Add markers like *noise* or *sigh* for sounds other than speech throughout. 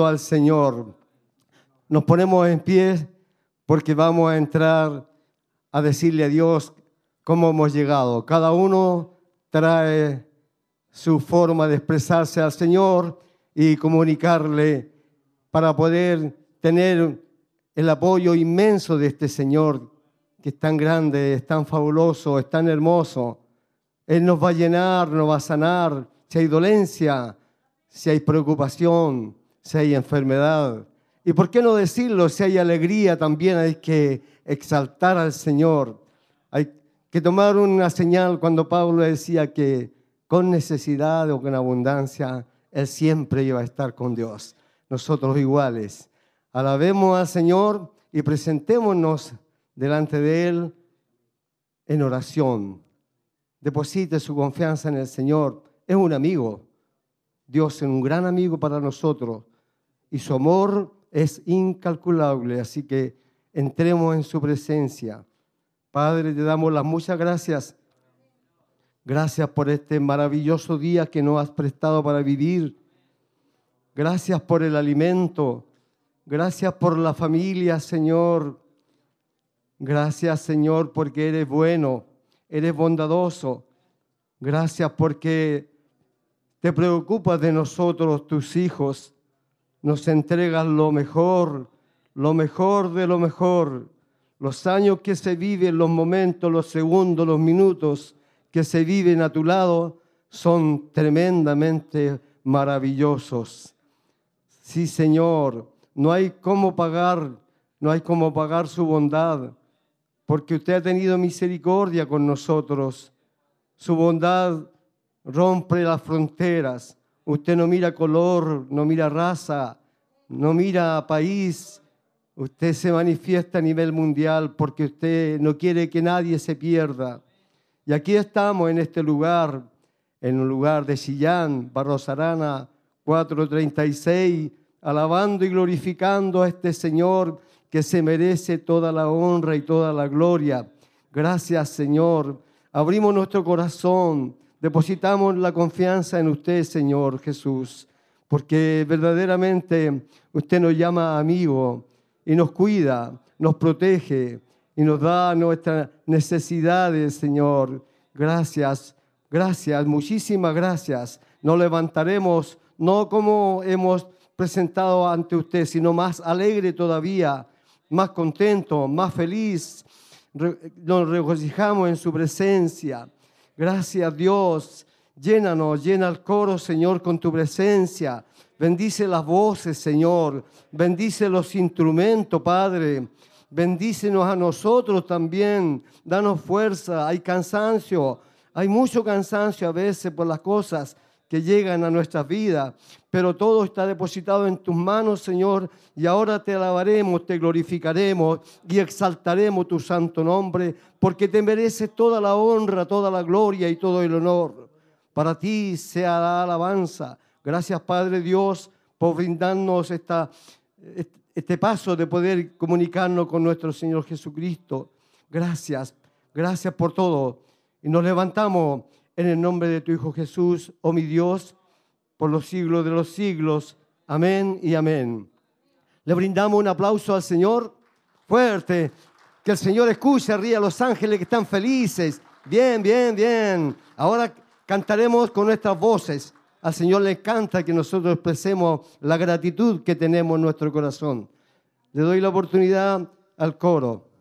al Señor. Nos ponemos en pie porque vamos a entrar a decirle a Dios cómo hemos llegado. Cada uno trae su forma de expresarse al Señor y comunicarle para poder tener el apoyo inmenso de este Señor que es tan grande, es tan fabuloso, es tan hermoso. Él nos va a llenar, nos va a sanar. Si hay dolencia, si hay preocupación, si hay enfermedad. Y por qué no decirlo, si hay alegría también hay que exaltar al Señor. Hay que tomar una señal cuando Pablo decía que con necesidad o con abundancia, Él siempre iba a estar con Dios. Nosotros iguales. Alabemos al Señor y presentémonos delante de Él en oración. Deposite su confianza en el Señor. Es un amigo. Dios es un gran amigo para nosotros y su amor es incalculable. Así que entremos en su presencia. Padre, te damos las muchas gracias. Gracias por este maravilloso día que nos has prestado para vivir. Gracias por el alimento. Gracias por la familia, Señor. Gracias, Señor, porque eres bueno, eres bondadoso. Gracias porque te preocupas de nosotros, tus hijos nos entregas lo mejor, lo mejor de lo mejor. Los años que se viven, los momentos, los segundos, los minutos que se viven a tu lado son tremendamente maravillosos. Sí, Señor, no hay cómo pagar, no hay cómo pagar su bondad, porque usted ha tenido misericordia con nosotros. Su bondad rompe las fronteras. Usted no mira color, no mira raza, no mira país. Usted se manifiesta a nivel mundial porque usted no quiere que nadie se pierda. Y aquí estamos en este lugar, en un lugar de Sillán, Barros Arana 436, alabando y glorificando a este Señor que se merece toda la honra y toda la gloria. Gracias, Señor. Abrimos nuestro corazón Depositamos la confianza en usted, Señor Jesús, porque verdaderamente usted nos llama amigo y nos cuida, nos protege y nos da nuestras necesidades, Señor. Gracias, gracias, muchísimas gracias. Nos levantaremos no como hemos presentado ante usted, sino más alegre todavía, más contento, más feliz. Nos regocijamos en su presencia. Gracias Dios. Llénanos, llena el coro, Señor, con tu presencia. Bendice las voces, Señor. Bendice los instrumentos, Padre. Bendícenos a nosotros también. Danos fuerza. Hay cansancio. Hay mucho cansancio a veces por las cosas que llegan a nuestras vidas, pero todo está depositado en tus manos, Señor, y ahora te alabaremos, te glorificaremos y exaltaremos tu santo nombre, porque te mereces toda la honra, toda la gloria y todo el honor. Para ti sea la alabanza. Gracias, Padre Dios, por brindarnos esta, este paso de poder comunicarnos con nuestro Señor Jesucristo. Gracias, gracias por todo. Y nos levantamos en el nombre de tu Hijo Jesús, oh mi Dios, por los siglos de los siglos. Amén y amén. Le brindamos un aplauso al Señor fuerte. Que el Señor escuche, ríe a los ángeles que están felices. Bien, bien, bien. Ahora cantaremos con nuestras voces. Al Señor le encanta que nosotros expresemos la gratitud que tenemos en nuestro corazón. Le doy la oportunidad al coro.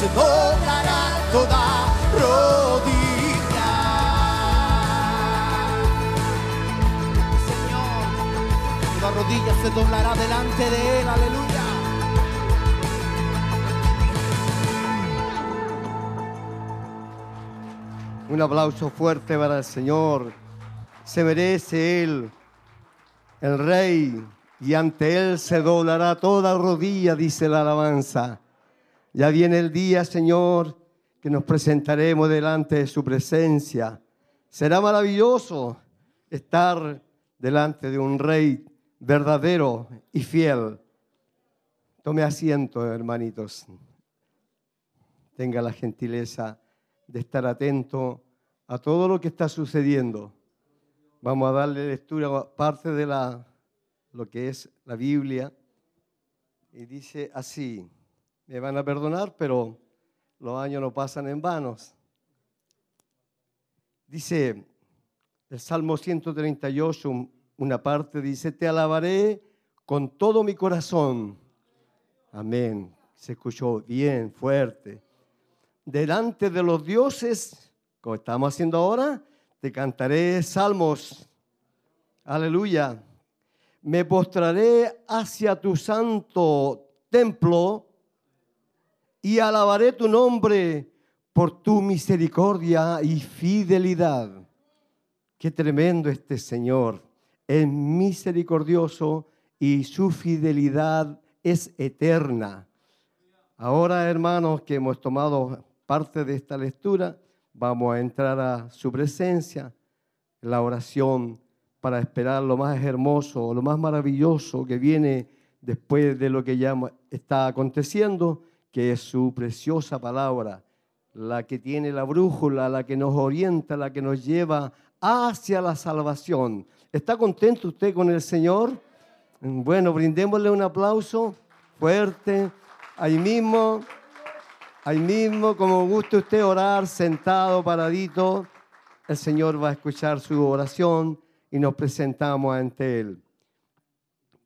se doblará toda rodilla. Señor, toda rodilla se doblará delante de Él, aleluya. Un aplauso fuerte para el Señor. Se merece Él, el Rey, y ante Él se doblará toda rodilla, dice la alabanza. Ya viene el día, Señor, que nos presentaremos delante de su presencia. Será maravilloso estar delante de un rey verdadero y fiel. Tome asiento, hermanitos. Tenga la gentileza de estar atento a todo lo que está sucediendo. Vamos a darle lectura a parte de la, lo que es la Biblia. Y dice así, me van a perdonar, pero los años no pasan en vanos. Dice el Salmo 138, una parte dice, te alabaré con todo mi corazón. Amén. Se escuchó bien, fuerte. Delante de los dioses, como estamos haciendo ahora, te cantaré salmos. Aleluya. Me postraré hacia tu santo templo y alabaré tu nombre por tu misericordia y fidelidad. Qué tremendo este Señor. Es misericordioso y su fidelidad es eterna. Ahora, hermanos, que hemos tomado parte de esta lectura, vamos a entrar a su presencia, la oración, para esperar lo más hermoso, lo más maravilloso que viene después de lo que ya está aconteciendo que es su preciosa palabra, la que tiene la brújula, la que nos orienta, la que nos lleva hacia la salvación. ¿Está contento usted con el Señor? Bueno, brindémosle un aplauso fuerte. Ahí mismo, ahí mismo, como guste usted orar, sentado, paradito, el Señor va a escuchar su oración y nos presentamos ante Él.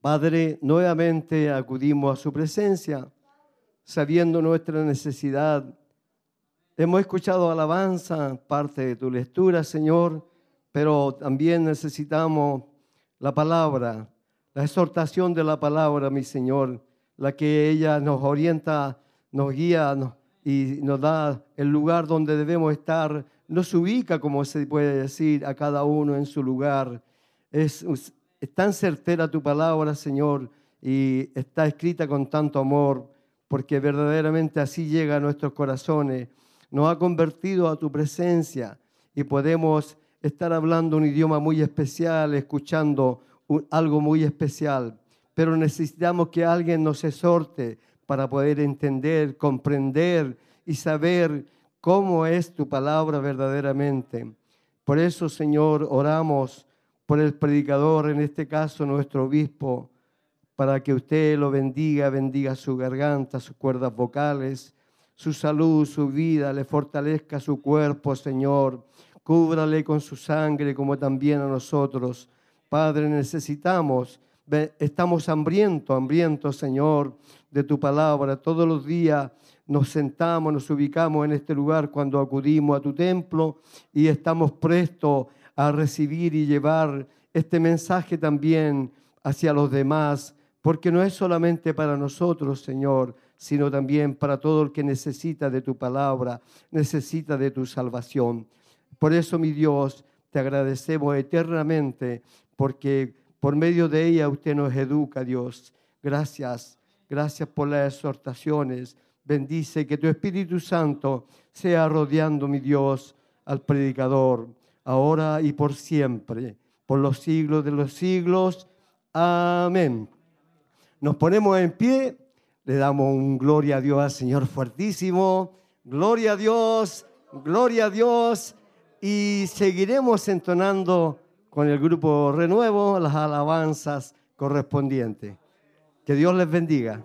Padre, nuevamente acudimos a su presencia sabiendo nuestra necesidad. Hemos escuchado alabanza, parte de tu lectura, Señor, pero también necesitamos la palabra, la exhortación de la palabra, mi Señor, la que ella nos orienta, nos guía y nos da el lugar donde debemos estar, nos ubica, como se puede decir, a cada uno en su lugar. Es, es tan certera tu palabra, Señor, y está escrita con tanto amor porque verdaderamente así llega a nuestros corazones. Nos ha convertido a tu presencia y podemos estar hablando un idioma muy especial, escuchando algo muy especial, pero necesitamos que alguien nos exhorte para poder entender, comprender y saber cómo es tu palabra verdaderamente. Por eso, Señor, oramos por el predicador, en este caso nuestro obispo, para que usted lo bendiga, bendiga su garganta, sus cuerdas vocales, su salud, su vida, le fortalezca su cuerpo, Señor. Cúbrale con su sangre como también a nosotros. Padre, necesitamos, estamos hambrientos, hambrientos, Señor, de tu palabra. Todos los días nos sentamos, nos ubicamos en este lugar cuando acudimos a tu templo y estamos prestos a recibir y llevar este mensaje también hacia los demás porque no es solamente para nosotros, Señor, sino también para todo el que necesita de tu palabra, necesita de tu salvación. Por eso, mi Dios, te agradecemos eternamente, porque por medio de ella usted nos educa, Dios. Gracias, gracias por las exhortaciones. Bendice que tu Espíritu Santo sea rodeando, mi Dios, al predicador, ahora y por siempre, por los siglos de los siglos. Amén. Nos ponemos en pie, le damos un gloria a Dios al Señor fuertísimo, gloria a Dios, gloria a Dios, y seguiremos entonando con el grupo Renuevo las alabanzas correspondientes. Que Dios les bendiga.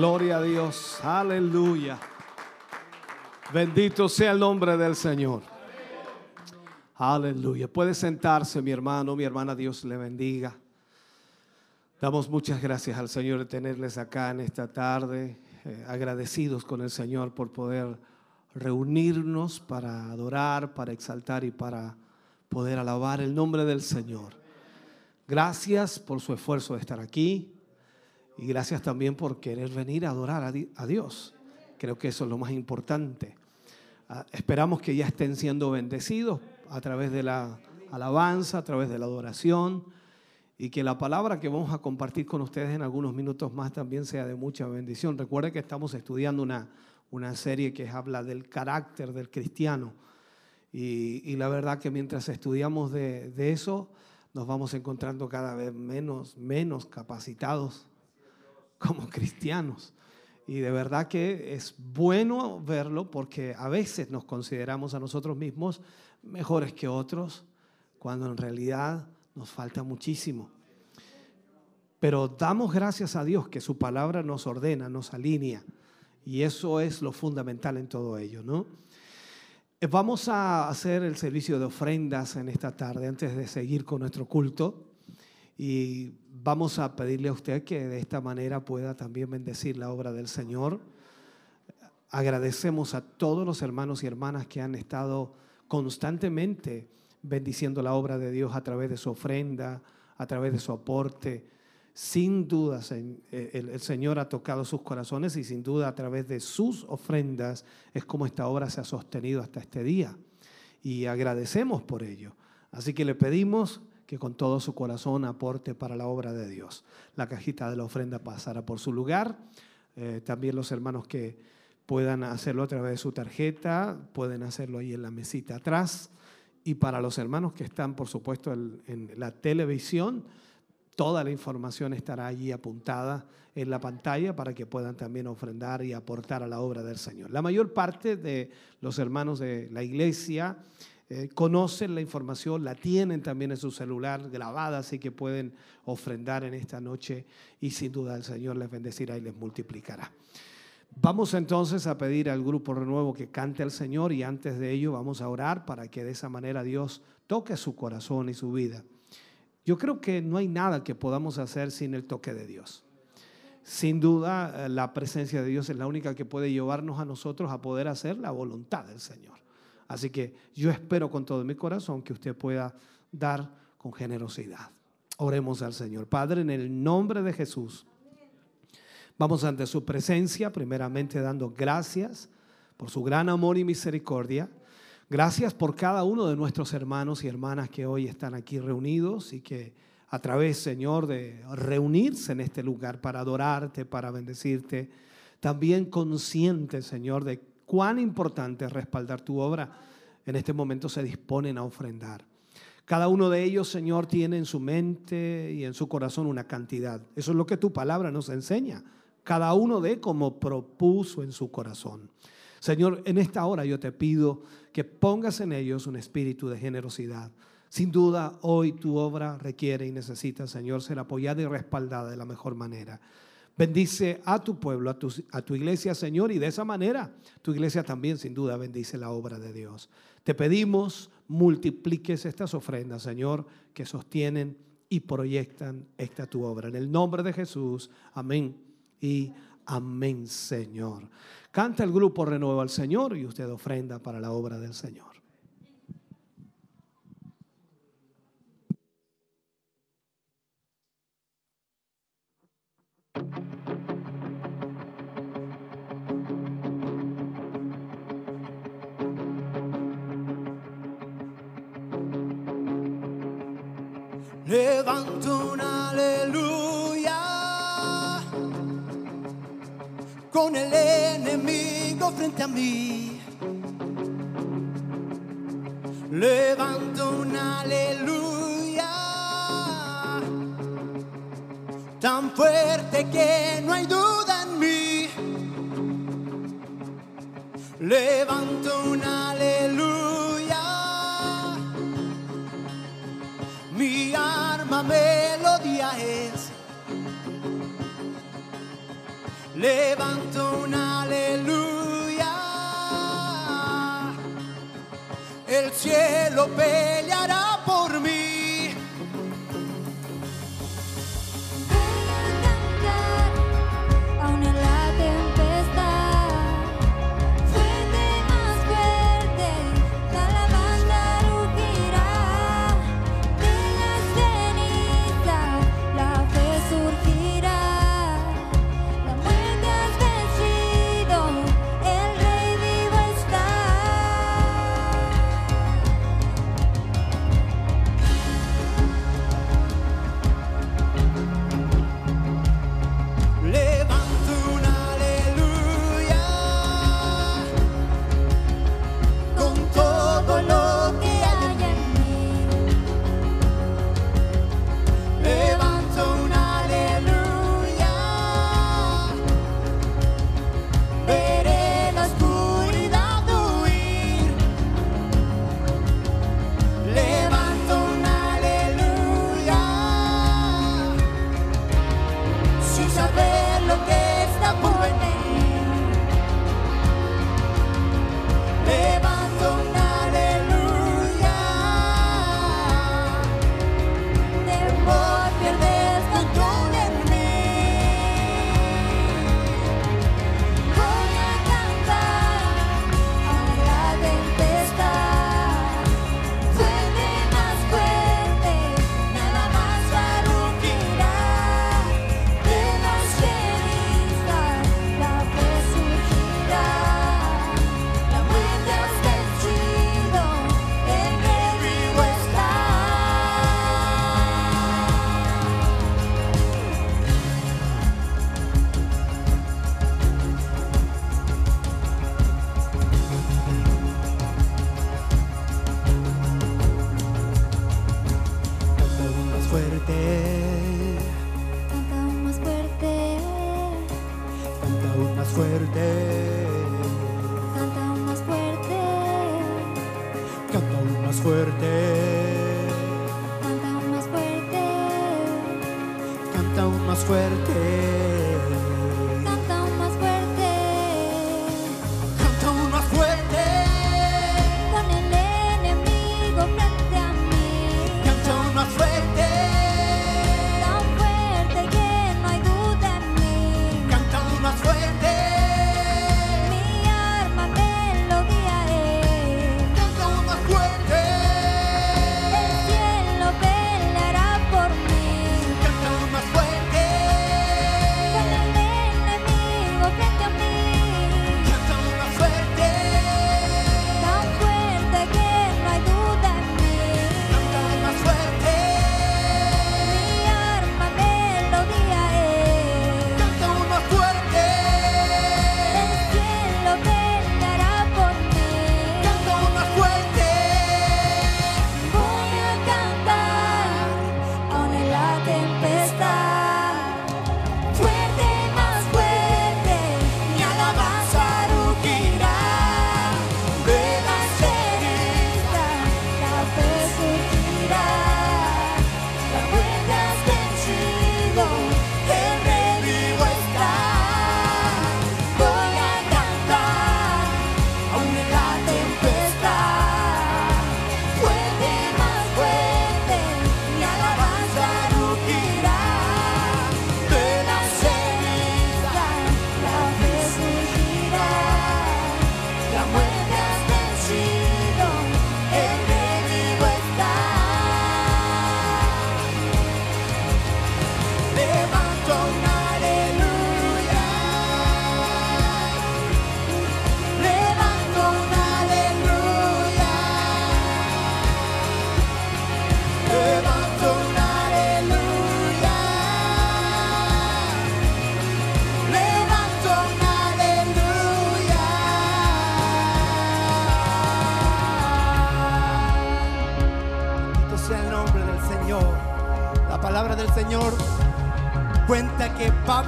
Gloria a Dios. Aleluya. Bendito sea el nombre del Señor. Aleluya. Puede sentarse mi hermano, mi hermana, Dios le bendiga. Damos muchas gracias al Señor de tenerles acá en esta tarde, eh, agradecidos con el Señor por poder reunirnos para adorar, para exaltar y para poder alabar el nombre del Señor. Gracias por su esfuerzo de estar aquí y gracias también por querer venir a adorar a Dios. Creo que eso es lo más importante. Ah, esperamos que ya estén siendo bendecidos a través de la alabanza, a través de la adoración y que la palabra que vamos a compartir con ustedes en algunos minutos más también sea de mucha bendición. Recuerde que estamos estudiando una, una serie que habla del carácter del cristiano y, la verdad que mientras estudiamos de, de, eso nos vamos encontrando cada vez menos, menos capacitados como cristianos. Y de verdad que es bueno verlo porque a veces nos consideramos a nosotros mismos mejores que otros, cuando en realidad nos falta muchísimo. Pero damos gracias a Dios que su palabra nos ordena, nos alinea. Y eso es lo fundamental en todo ello, ¿no? Eh, vamos a hacer el servicio de ofrendas en esta tarde antes de seguir con nuestro culto. Y vamos a pedirle a usted que de esta manera pueda también bendecir la obra del Señor. Agradecemos a todos los hermanos y hermanas que han estado constantemente bendiciendo la obra de Dios a través de su ofrenda, a través de su aporte. Sin duda eh, el, Señor ha tocado sus corazones y sin duda a través de sus ofrendas es como esta obra se ha sostenido hasta este día. Y agradecemos por ello. Así que le pedimos que con todo su corazón aporte para la obra de Dios. La cajita de la ofrenda pasará por su lugar. Eh, también los hermanos que puedan hacerlo a través de su tarjeta, pueden hacerlo ahí en la mesita atrás. Y para los hermanos que están, por supuesto, en, la televisión, toda la información estará allí apuntada en la pantalla para que puedan también ofrendar y aportar a la obra del Señor. La mayor parte de los hermanos de la iglesia eh, conocen la información, la tienen también en su celular grabada, así que pueden ofrendar en esta noche y sin duda el Señor les bendecirá y les multiplicará. Vamos entonces a pedir al grupo Renuevo que cante al Señor y antes de ello vamos a orar para que de esa manera Dios toque su corazón y su vida. Yo creo que no hay nada que podamos hacer sin el toque de Dios. Sin duda, eh, la presencia de Dios es la única que puede llevarnos a nosotros a poder hacer la voluntad del Señor. Así que yo espero con todo mi corazón que usted pueda dar con generosidad. Oremos al Señor. Padre, en el nombre de Jesús. Vamos ante su presencia, primeramente dando gracias por su gran amor y misericordia. Gracias por cada uno de nuestros hermanos y hermanas que hoy están aquí reunidos y que a través, Señor, de reunirse en este lugar para adorarte, para bendecirte, también consciente, Señor, de cuán importante es respaldar tu obra, en este momento se disponen a ofrendar. Cada uno de ellos, Señor, tiene en su mente y en su corazón una cantidad. Eso es lo que tu palabra nos enseña cada uno de como propuso en su corazón. Señor, en esta hora yo te pido que pongas en ellos un espíritu de generosidad. Sin duda, hoy tu obra requiere y necesita, Señor, ser apoyada y respaldada de la mejor manera. Bendice a tu pueblo, a tu, a tu, iglesia, Señor, y de esa manera tu iglesia también, sin duda, bendice la obra de Dios. Te pedimos, multipliques estas ofrendas, Señor, que sostienen y proyectan esta tu obra. En el nombre de Jesús, amén y amén, Señor. Canta el grupo Renuevo al Señor y usted ofrenda para la obra del Señor. Levanto un aleluya con el enemigo frente a mí. Levanto un aleluya tan fuerte que no hay duda en mí. Levanto un aleluya, melodía es Levanto un aleluya. El cielo peleará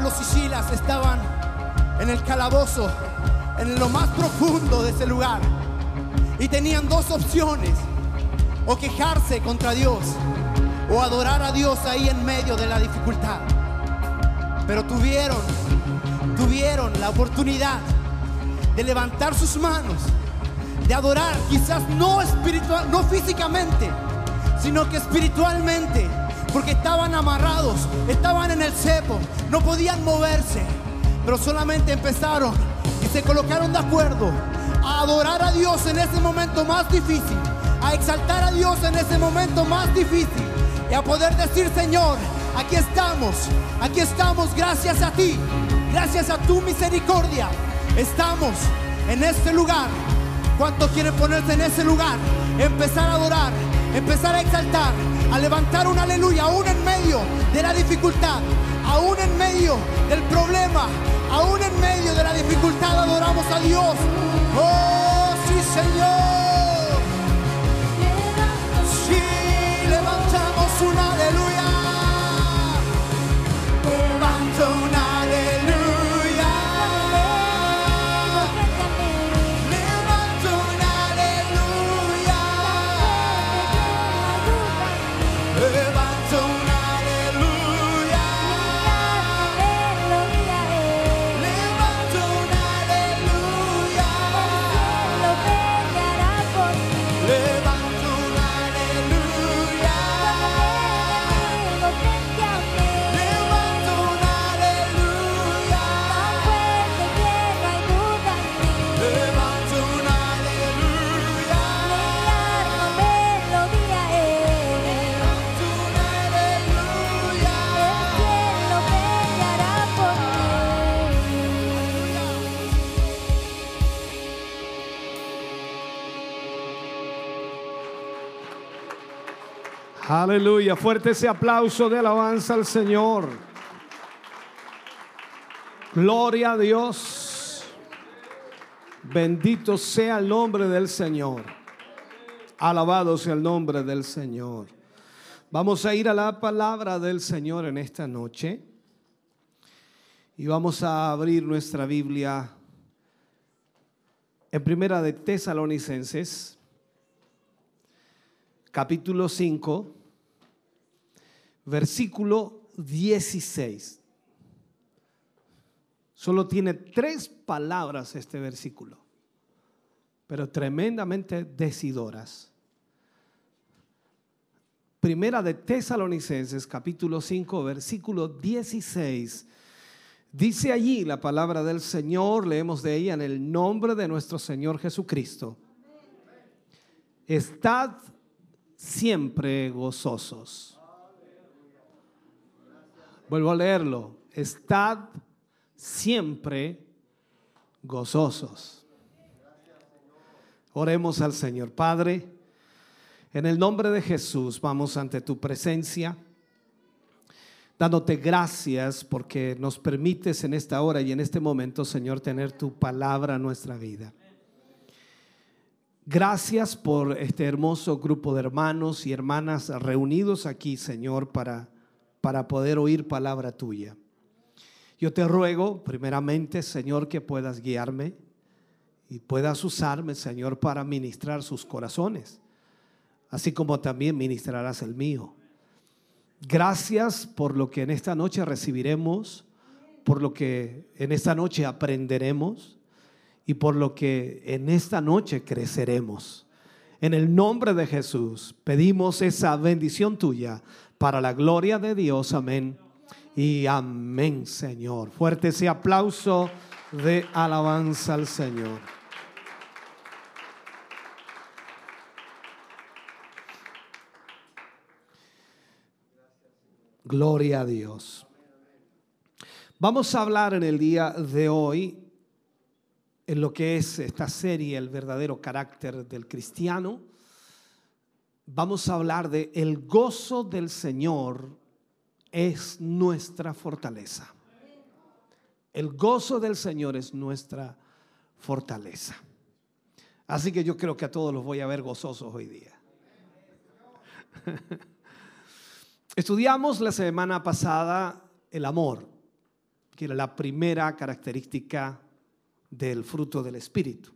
Pablo y estaban en el calabozo, en lo más profundo de ese lugar. Y tenían dos opciones, o quejarse contra Dios, o adorar a Dios ahí en medio de la dificultad. pero tuvieron, tuvieron la oportunidad de levantar sus manos, de adorar, quizás no espiritual, no físicamente, sino que espiritualmente, porque estaban amarrados, estaban en el cepo, no podían moverse, pero solamente empezaron y se colocaron de acuerdo a adorar a Dios en ese momento más difícil, a exaltar a Dios en ese momento más difícil y a poder decir, Señor, aquí estamos, aquí estamos gracias a ti, gracias a tu misericordia. Estamos en este lugar. ¿Cuántos quieren ponerse en ese lugar? Empezar a adorar, empezar a exaltar, a levantar un aleluya, aún en medio de la dificultad, medio del problema, aún en medio de la dificultad adoramos a Dios. Oh, sí, Señor. Sí, levantamos un Aleluya. Fuerte ese aplauso de alabanza al Señor. Gloria a Dios. Bendito sea el nombre del Señor. Alabado sea el nombre del Señor. Vamos a ir a la palabra del Señor en esta noche. Y vamos a abrir nuestra Biblia en Primera de Tesalonicenses, capítulo 5, versículo 16. Solo tiene tres palabras este versículo, pero tremendamente decidoras. Primera de Tesalonicenses, capítulo 5, versículo 16. Dice allí la palabra del Señor, leemos de ella en el nombre de nuestro Señor Jesucristo. Estad siempre gozosos. Vuelvo a leerlo. Estad siempre gozosos. Oremos al Señor. Padre, en el nombre de Jesús vamos ante tu presencia, dándote gracias porque nos permites en esta hora y en este momento, Señor, tener tu palabra en nuestra vida. Gracias por este hermoso grupo de hermanos y hermanas reunidos aquí, Señor, para, para poder oír palabra tuya. Yo te ruego, primeramente, Señor, que puedas guiarme y puedas usarme, Señor, para ministrar sus corazones, así como también ministrarás el mío. Gracias por lo que en esta noche recibiremos, por lo que en esta noche aprenderemos y por lo que en esta noche creceremos. En el nombre de Jesús pedimos esa bendición tuya para la gloria de Dios. Amén. Y amén, Señor. Fuerte ese aplauso de alabanza al Señor. Gloria a Dios. Vamos a hablar en el día de hoy en lo que es esta serie, el verdadero carácter del cristiano. Vamos a hablar de el gozo del Señor es nuestra fortaleza. El gozo del Señor es nuestra fortaleza. Así que yo creo que a todos los voy a ver gozosos hoy día. *laughs* Estudiamos la semana pasada el amor, que era la primera característica del fruto del Espíritu.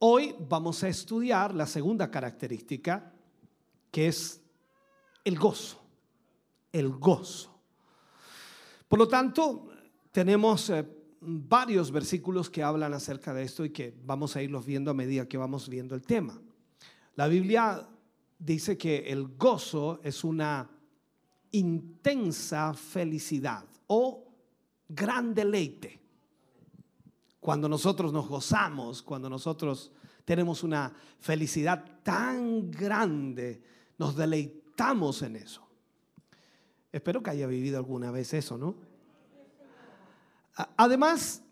Hoy vamos a estudiar la segunda característica, que es el gozo, el gozo. Por lo tanto, tenemos eh, varios versículos que hablan acerca de esto y que vamos a irlos viendo a medida que vamos viendo el tema. La Biblia dice que el gozo es una intensa felicidad o gran deleite. Cuando nosotros nos gozamos, cuando nosotros tenemos una felicidad tan grande, nos deleitamos en eso. Espero que haya vivido alguna vez eso, ¿no? Además,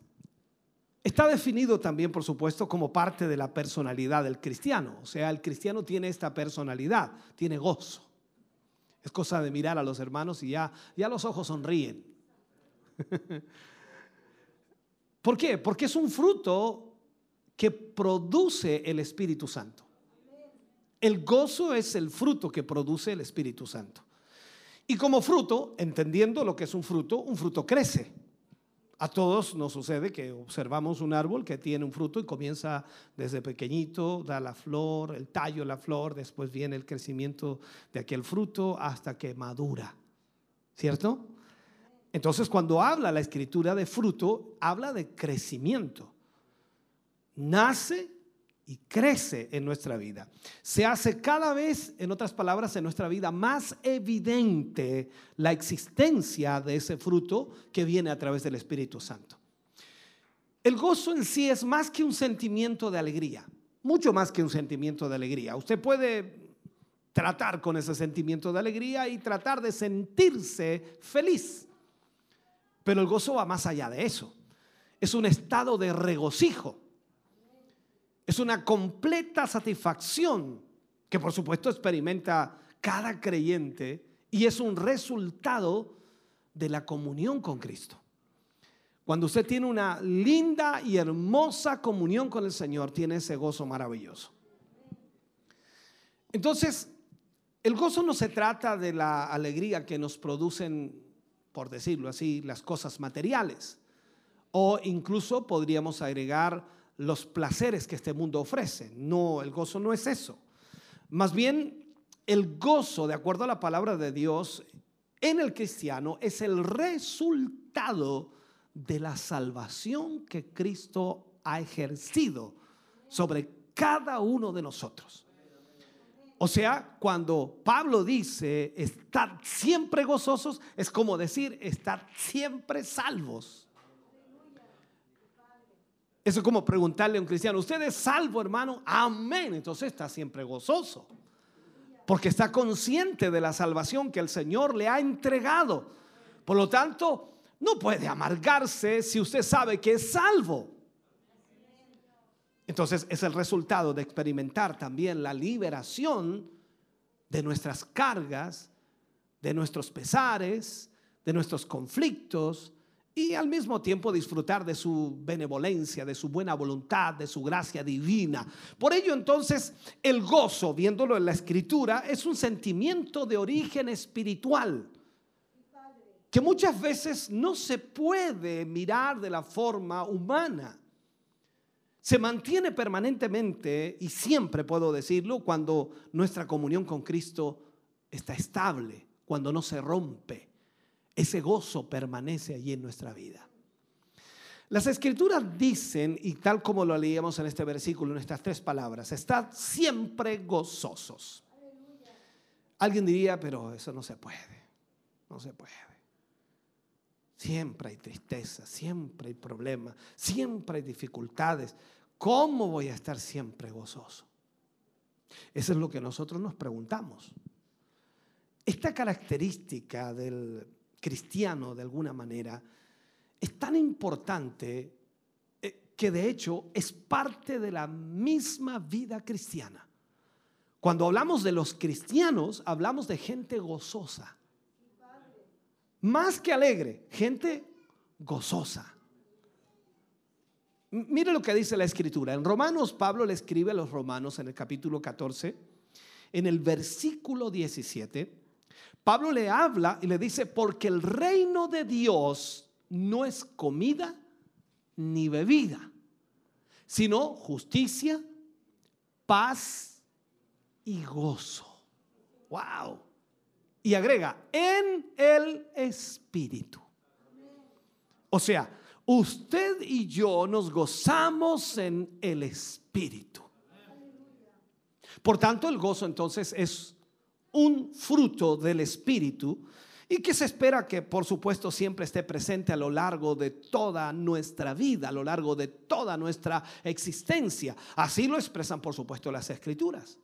está definido también, por supuesto, como parte de la personalidad del cristiano. O sea, el cristiano tiene esta personalidad, tiene gozo. Es cosa de mirar a los hermanos y ya, ya los ojos sonríen. *laughs* ¿Por qué? Porque es un fruto que produce el Espíritu Santo. El gozo es el fruto que produce el Espíritu Santo. Y como fruto, entendiendo lo que es un fruto, un fruto crece. A todos nos sucede que observamos un árbol que tiene un fruto y comienza desde pequeñito, da la flor, el tallo, la flor, después viene el crecimiento de aquel fruto hasta que madura. ¿Cierto? Entonces, cuando habla la escritura de fruto, habla de crecimiento. Nace y crece en nuestra vida. Se hace cada vez, en otras palabras, en nuestra vida más evidente la existencia de ese fruto que viene a través del Espíritu Santo. El gozo en sí es más que un sentimiento de alegría, mucho más que un sentimiento de alegría. Usted puede tratar con ese sentimiento de alegría y tratar de sentirse feliz. Pero el gozo va más allá de eso. Es un estado de regocijo. Es una completa satisfacción que por supuesto experimenta cada creyente y es un resultado de la comunión con Cristo. Cuando usted tiene una linda y hermosa comunión con el Señor, tiene ese gozo maravilloso. Entonces, el gozo no se trata de la alegría que nos producen, por decirlo así, las cosas materiales. O incluso podríamos agregar los placeres que este mundo ofrece. No, el gozo no es eso. Más bien, el gozo, de acuerdo a la palabra de Dios, en el cristiano es el resultado de la salvación que Cristo ha ejercido sobre cada uno de nosotros. O sea, cuando Pablo dice estar siempre gozosos, es como decir estar siempre salvos. Eso es como preguntarle a un cristiano, ¿usted es salvo, hermano? Amén. Entonces está siempre gozoso. Porque está consciente de la salvación que el Señor le ha entregado. Por lo tanto, no puede amargarse si usted sabe que es salvo. Entonces es el resultado de experimentar también la liberación de nuestras cargas, de nuestros pesares, de nuestros conflictos y al mismo tiempo disfrutar de su benevolencia, de su buena voluntad, de su gracia divina. Por ello entonces el gozo, viéndolo en la escritura, es un sentimiento de origen espiritual que muchas veces no se puede mirar de la forma humana. Se mantiene permanentemente y siempre puedo decirlo cuando nuestra comunión con Cristo está estable, cuando no se rompe. Ese gozo permanece allí en nuestra vida. Las escrituras dicen, y tal como lo leíamos en este versículo, en estas tres palabras, estad siempre gozosos. Alguien diría, pero eso no se puede, no se puede. Siempre hay tristeza, siempre hay problemas, siempre hay dificultades. ¿Cómo voy a estar siempre gozoso? Eso es lo que nosotros nos preguntamos. Esta característica del cristiano, de alguna manera, es tan importante eh, que de hecho es parte de la misma vida cristiana. Cuando hablamos de los cristianos, hablamos de gente gozosa. Más que alegre, gente gozosa. Mire lo que dice la escritura. En Romanos, Pablo le escribe a los romanos en el capítulo 14, en el versículo 17. Pablo le habla y le dice, porque el reino de Dios no es comida ni bebida, sino justicia, paz y gozo. Wow. Y agrega, en el Espíritu. O sea, usted y yo nos gozamos en el Espíritu. Por tanto, el gozo entonces es un fruto del Espíritu y que se espera que, por supuesto, siempre esté presente a lo largo de toda nuestra vida, a lo largo de toda nuestra existencia. Así lo expresan, por supuesto, las Escrituras.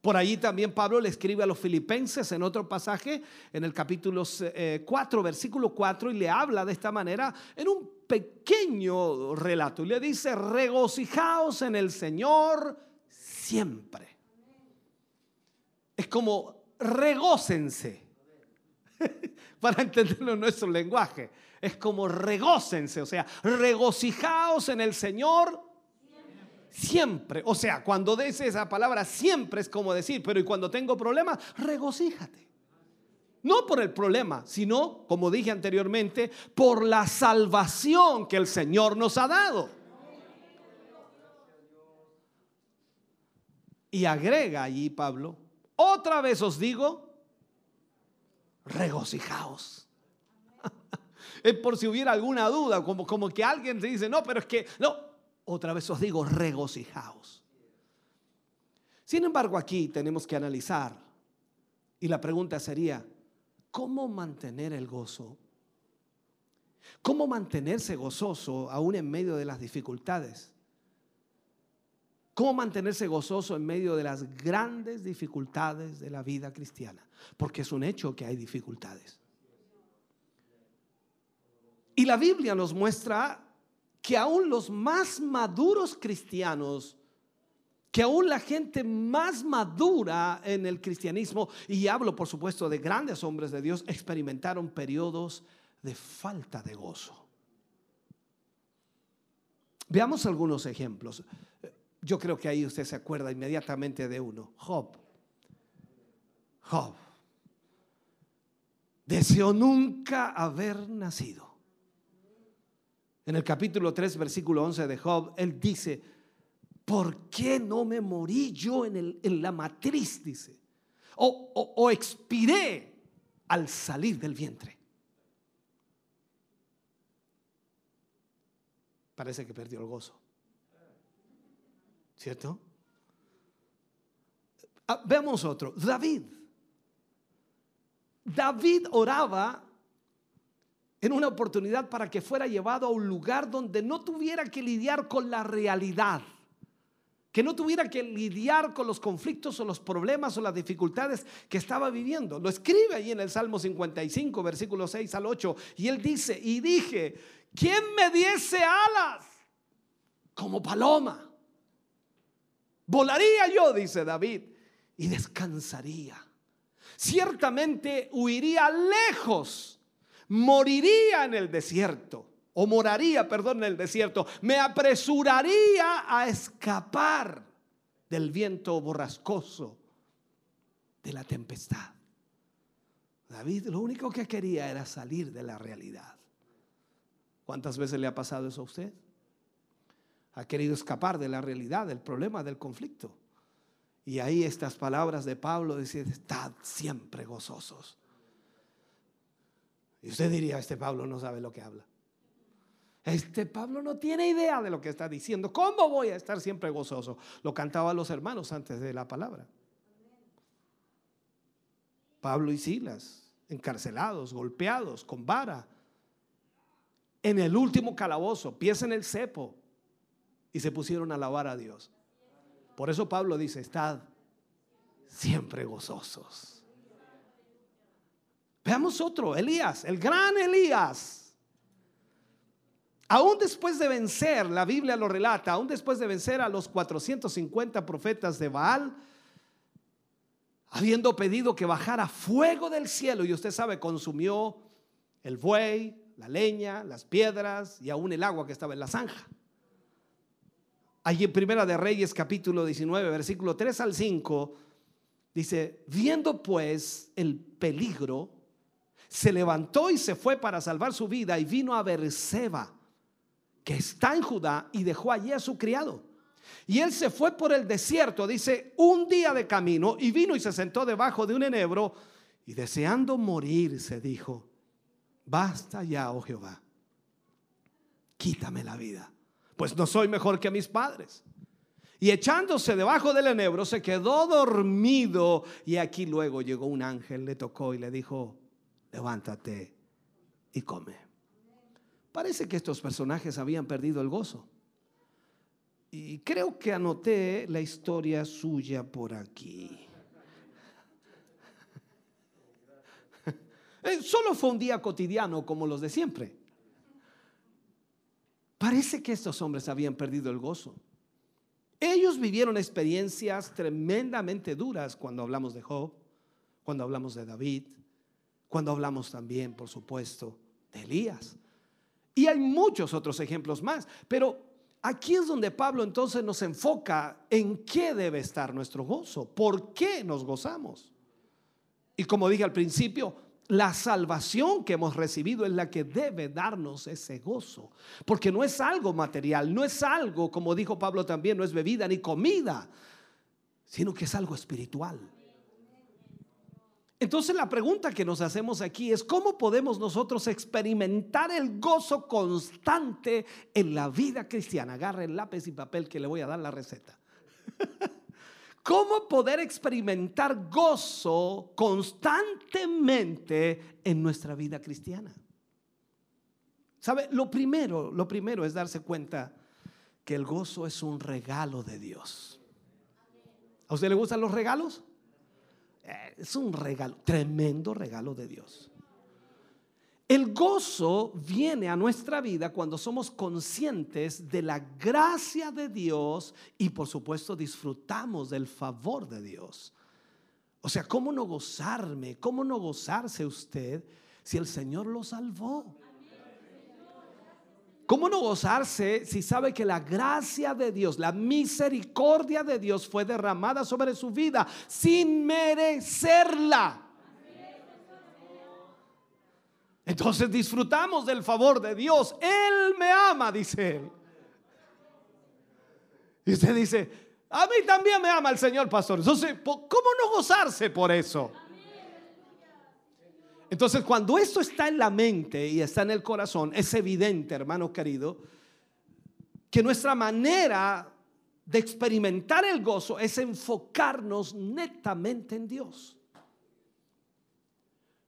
Por allí también Pablo le escribe a los filipenses en otro pasaje, en el capítulo eh, 4, versículo 4, y le habla de esta manera en un pequeño relato. Y le dice, regocijaos en el Señor siempre. Es como regócense, *laughs* para entenderlo en nuestro lenguaje. Es como regócense, o sea, regocijaos en el Señor siempre. O sea, cuando dice esa palabra siempre es como decir, pero y cuando tengo problemas, regocíjate. No por el problema, sino, como dije anteriormente, por la salvación que el Señor nos ha dado. Y agrega allí Pablo, otra vez os digo, regocijaos. *laughs* es por si hubiera alguna duda, como, como que alguien te dice, no, pero es que, no, otra vez os digo, regocijaos. Sin embargo, aquí tenemos que analizar, y la pregunta sería, ¿cómo mantener el gozo? ¿Cómo mantenerse gozoso aún en medio de las dificultades? ¿Cómo mantenerse gozoso en medio de las grandes dificultades de la vida cristiana? Porque es un hecho que hay dificultades. Y la Biblia nos muestra que aún los más maduros cristianos, que aún la gente más madura en el cristianismo, y hablo por supuesto de grandes hombres de Dios, experimentaron periodos de falta de gozo. Veamos algunos ejemplos. Yo creo que ahí usted se acuerda inmediatamente de uno, Job. Job deseó nunca haber nacido. En el capítulo 3, versículo 11 de Job, él dice, ¿por qué no me morí yo en, la matriz? Dice. O expiré al salir del vientre. Parece que perdió el gozo. ¿Cierto? Ah, veamos otro. David. David oraba en una oportunidad para que fuera llevado a un lugar donde no tuviera que lidiar con la realidad, que no tuviera que lidiar con los conflictos o los problemas o las dificultades que estaba viviendo. Lo escribe ahí en el Salmo 55, versículo 6 al 8, y él dice, y dije, ¿quién me diese alas como paloma? Volaría yo, dice David, y descansaría. Ciertamente huiría lejos, moriría en el desierto, o moraría, perdón, en el desierto. Me apresuraría a escapar del viento borrascoso, de la tempestad. David lo único que quería era salir de la realidad. ¿Cuántas veces le ha pasado eso a usted? Ha querido escapar de la realidad, del problema, del conflicto. Y ahí estas palabras de Pablo dicen, estad siempre gozosos. Y usted diría, este Pablo no sabe lo que habla. Este Pablo no tiene idea de lo que está diciendo. ¿Cómo voy a estar siempre gozoso? Lo cantaban los hermanos antes de la palabra. Pablo y Silas, encarcelados, golpeados, con vara, en el último calabozo, pies en el cepo, y se pusieron a alabar a Dios. Por eso Pablo dice, estad siempre gozosos. Veamos otro, Elías, el gran Elías. Aún después de vencer, la Biblia lo relata, aún después de vencer a los 450 profetas de Baal, habiendo pedido que bajara fuego del cielo, y usted sabe, consumió el buey, la leña, las piedras y aún el agua que estaba en la zanja. Allí en Primera de Reyes capítulo 19, versículo 3 al 5, dice, viendo pues el peligro, se levantó y se fue para salvar su vida y vino a Berseba, que está en Judá, y dejó allí a su criado. Y él se fue por el desierto, dice, un día de camino, y vino y se sentó debajo de un enebro, y deseando morir, se dijo, basta ya, oh Jehová, quítame la vida, pues no soy mejor que mis padres. Y echándose debajo del enebro, se quedó dormido. Y aquí luego llegó un ángel, le tocó y le dijo, levántate y come. Parece que estos personajes habían perdido el gozo. Y creo que anoté la historia suya por aquí. *laughs* Eh, Solo fue un día cotidiano como los de siempre. Parece que estos hombres habían perdido el gozo. Ellos vivieron experiencias tremendamente duras cuando hablamos de Job, cuando hablamos de David, cuando hablamos también, por supuesto, de Elías. Y hay muchos otros ejemplos más, pero aquí es donde Pablo entonces nos enfoca en qué debe estar nuestro gozo, por qué nos gozamos. Y como dije al principio, la salvación que hemos recibido es la que debe darnos ese gozo. Porque no es algo material, no es algo, como dijo Pablo también, no es bebida ni comida, sino que es algo espiritual. Entonces la pregunta que nos hacemos aquí es, ¿cómo podemos nosotros experimentar el gozo constante en la vida cristiana? Agarre el lápiz y papel que le voy a dar la receta. *laughs* ¿Cómo poder experimentar gozo constantemente en nuestra vida cristiana? ¿Sabe? Lo primero, lo primero es darse cuenta que el gozo es un regalo de Dios. ¿A usted le gustan los regalos? Eh, Es un regalo, tremendo regalo de Dios. El gozo viene a nuestra vida cuando somos conscientes de la gracia de Dios y por supuesto disfrutamos del favor de Dios. O sea, ¿cómo no gozarme? ¿Cómo no gozarse usted si el Señor lo salvó? ¿Cómo no gozarse si sabe que la gracia de Dios, la misericordia de Dios fue derramada sobre su vida sin merecerla? Entonces disfrutamos del favor de Dios. Él me ama, dice él. Y usted dice, a mí también me ama el Señor, pastor. Entonces, ¿po- ¿cómo no gozarse por eso? Entonces, cuando esto está en la mente y está en el corazón, es evidente, hermano querido, que nuestra manera de experimentar el gozo es enfocarnos netamente en Dios.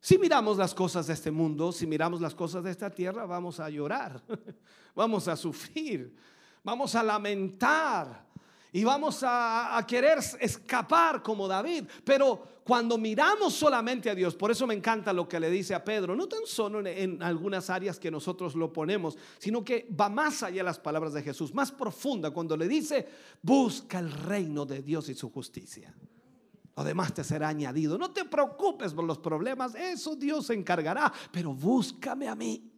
Si miramos las cosas de este mundo, si miramos las cosas de esta tierra, vamos a llorar, *laughs* vamos a sufrir, vamos a lamentar y vamos a, querer escapar como David. Pero cuando miramos solamente a Dios, por eso me encanta lo que le dice a Pedro, no tan solo en, en algunas áreas que nosotros lo ponemos, sino que va más allá de las palabras de Jesús, más profunda, cuando le dice, busca el reino de Dios y su justicia. Lo demás te será añadido. No te preocupes por los problemas, eso Dios se encargará, pero búscame a mí.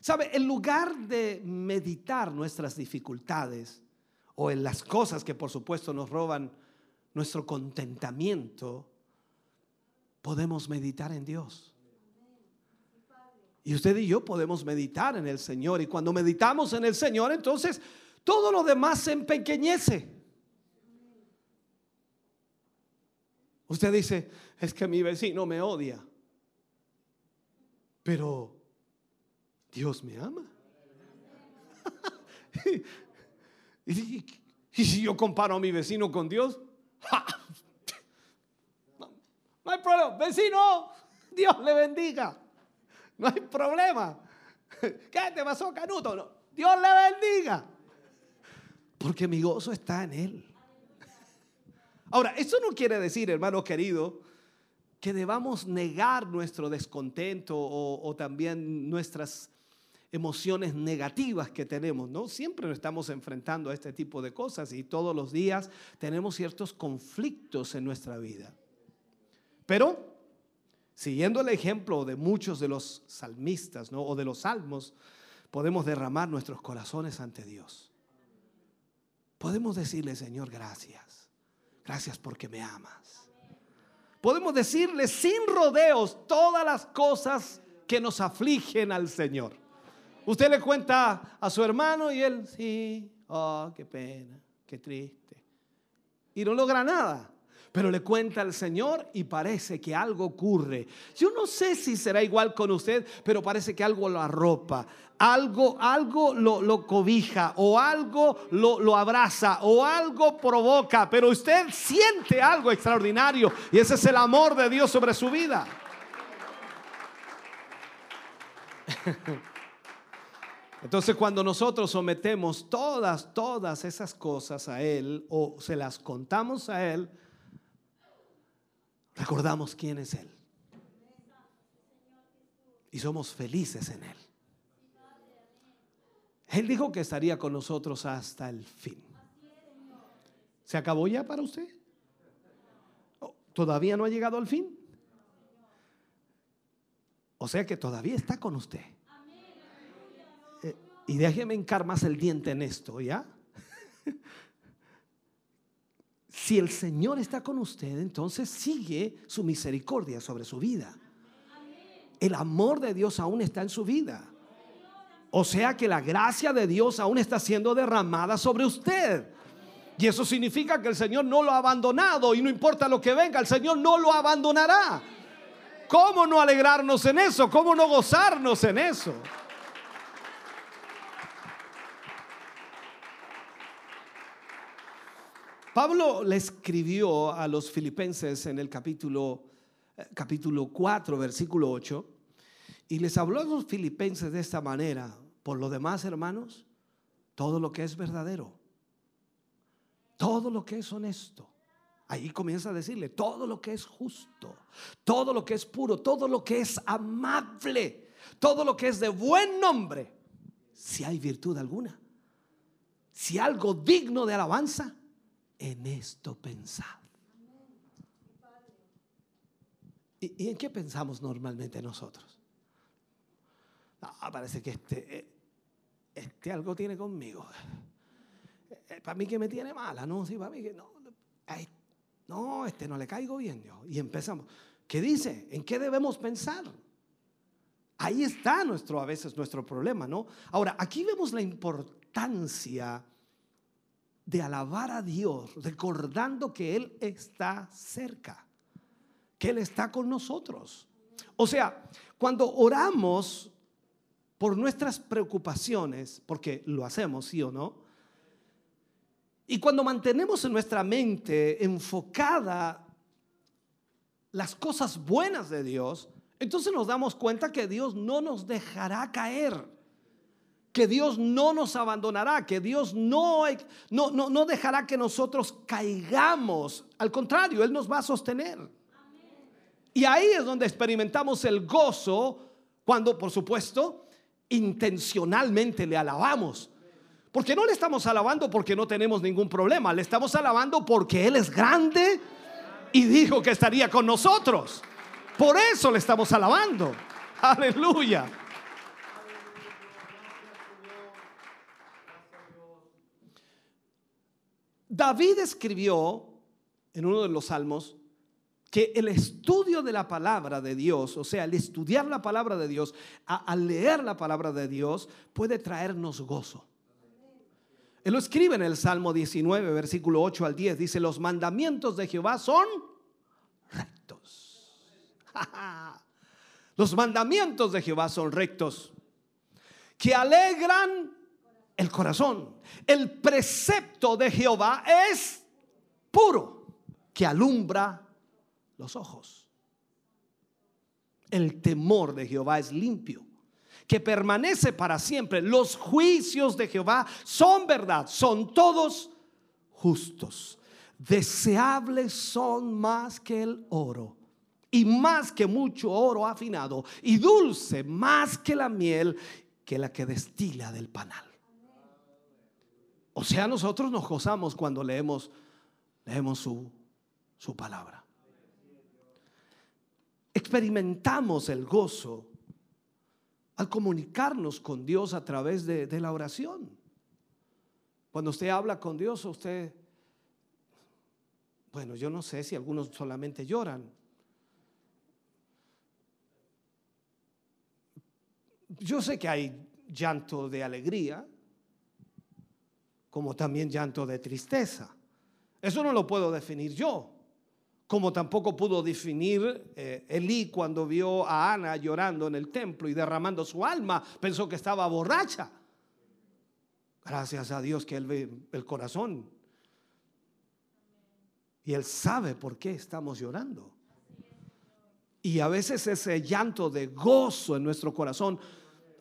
¿Sabe? En lugar de meditar nuestras dificultades o en las cosas que por supuesto nos roban nuestro contentamiento, podemos meditar en Dios. Y usted y yo podemos meditar en el Señor. Y cuando meditamos en el Señor, entonces todo lo demás se empequeñece. Usted dice, es que mi vecino me odia. Pero Dios me ama. *laughs* y, si yo comparo a mi vecino con Dios, *laughs* no, hay problema. Vecino, Dios le bendiga. No hay problema. *laughs* ¿Qué te pasó, Canuto? Dios le bendiga. Porque mi gozo está en Él. Ahora, eso no quiere decir, hermano querido, que debamos negar nuestro descontento o, también nuestras emociones negativas que tenemos, ¿no? Siempre nos estamos enfrentando a este tipo de cosas y todos los días tenemos ciertos conflictos en nuestra vida. Pero, siguiendo el ejemplo de muchos de los salmistas, ¿no? O de los salmos, podemos derramar nuestros corazones ante Dios. Podemos decirle, Señor, gracias. Gracias porque me amas. Podemos decirle sin rodeos todas las cosas que nos afligen al Señor. Usted le cuenta a su hermano y él, sí, oh, qué pena, qué triste. Y no logra nada. Pero le cuenta al Señor y parece que algo ocurre. Yo no sé si será igual con usted, pero parece que algo lo arropa, algo, algo lo, lo cobija o algo lo, lo abraza o algo provoca, pero usted siente algo extraordinario y ese es el amor de Dios sobre su vida. *laughs* Entonces cuando nosotros sometemos todas, todas esas cosas a Él o se las contamos a Él, recordamos quién es Él. Y somos felices en Él. Él dijo que estaría con nosotros hasta el fin. ¿Se acabó ya para usted? ¿O ¿Todavía no ha llegado al fin? O sea que todavía está con usted. Eh, y déjeme hincar más el diente en esto, ¿ya? *laughs* si el Señor está con usted, entonces sigue su misericordia sobre su vida. El amor de Dios aún está en su vida. O sea que la gracia de Dios aún está siendo derramada sobre usted. Y eso significa que el Señor no lo ha abandonado y no importa lo que venga, el Señor no lo abandonará. ¿Cómo no alegrarnos en eso? ¿Cómo no gozarnos en eso? Pablo le escribió a los filipenses en el capítulo, eh, capítulo 4, versículo 8, y les habló a los filipenses de esta manera. Por lo demás, hermanos, todo lo que es verdadero, todo lo que es honesto, ahí comienza a decirle, todo lo que es justo, todo lo que es puro, todo lo que es amable, todo lo que es de buen nombre, si hay virtud alguna, si algo digno de alabanza, en esto pensad. ¿Y, en qué pensamos normalmente nosotros? Parece que este, eh, este algo tiene conmigo. Eh, para mí que me tiene mala, no, sí, para mí que no. no, este no le caigo bien yo. Y empezamos. ¿Qué dice? ¿En qué debemos pensar? Ahí está nuestro, a veces nuestro problema, ¿no? Ahora, aquí vemos la importancia de alabar a Dios, recordando que Él está cerca, que Él está con nosotros. O sea, cuando oramos por nuestras preocupaciones, porque lo hacemos, sí o no, y cuando mantenemos en nuestra mente enfocada las cosas buenas de Dios, entonces nos damos cuenta que Dios no nos dejará caer que Dios no nos abandonará, que Dios no, no, no, no dejará que nosotros caigamos. Al contrario, Él nos va a sostener. Y ahí es donde experimentamos el gozo cuando, por supuesto, intencionalmente le alabamos. Porque no le estamos alabando porque no tenemos ningún problema, le estamos alabando porque Él es grande y dijo que estaría con nosotros. Por eso le estamos alabando. Aleluya. David escribió en uno de los salmos que el estudio de la palabra de Dios, o sea, el estudiar la palabra de Dios, al leer la palabra de Dios, puede traernos gozo. Él lo escribe en el Salmo 19, versículo 8 al 10, dice, los mandamientos de Jehová son rectos. *laughs* Los mandamientos de Jehová son rectos, que alegran el corazón. El precepto de Jehová es puro, que alumbra los ojos. El temor de Jehová es limpio, que permanece para siempre. Los juicios de Jehová son verdad, son todos justos. Deseables son más que el oro y más que mucho oro afinado y dulce más que la miel que la que destila del panal. O sea, nosotros nos gozamos cuando leemos, leemos su, su palabra. Experimentamos el gozo al comunicarnos con Dios a través de, de la oración. Cuando usted habla con Dios, usted, bueno, yo no sé si algunos solamente lloran. Yo sé que hay llanto de alegría, como también llanto de tristeza. Eso no lo puedo definir yo. como tampoco pudo definir eh, Elí cuando vio a Ana llorando en el templo y derramando su alma, pensó que estaba borracha. Gracias a Dios que Él ve el corazón. Y Él sabe por qué estamos llorando. Y a veces ese llanto de gozo en nuestro corazón,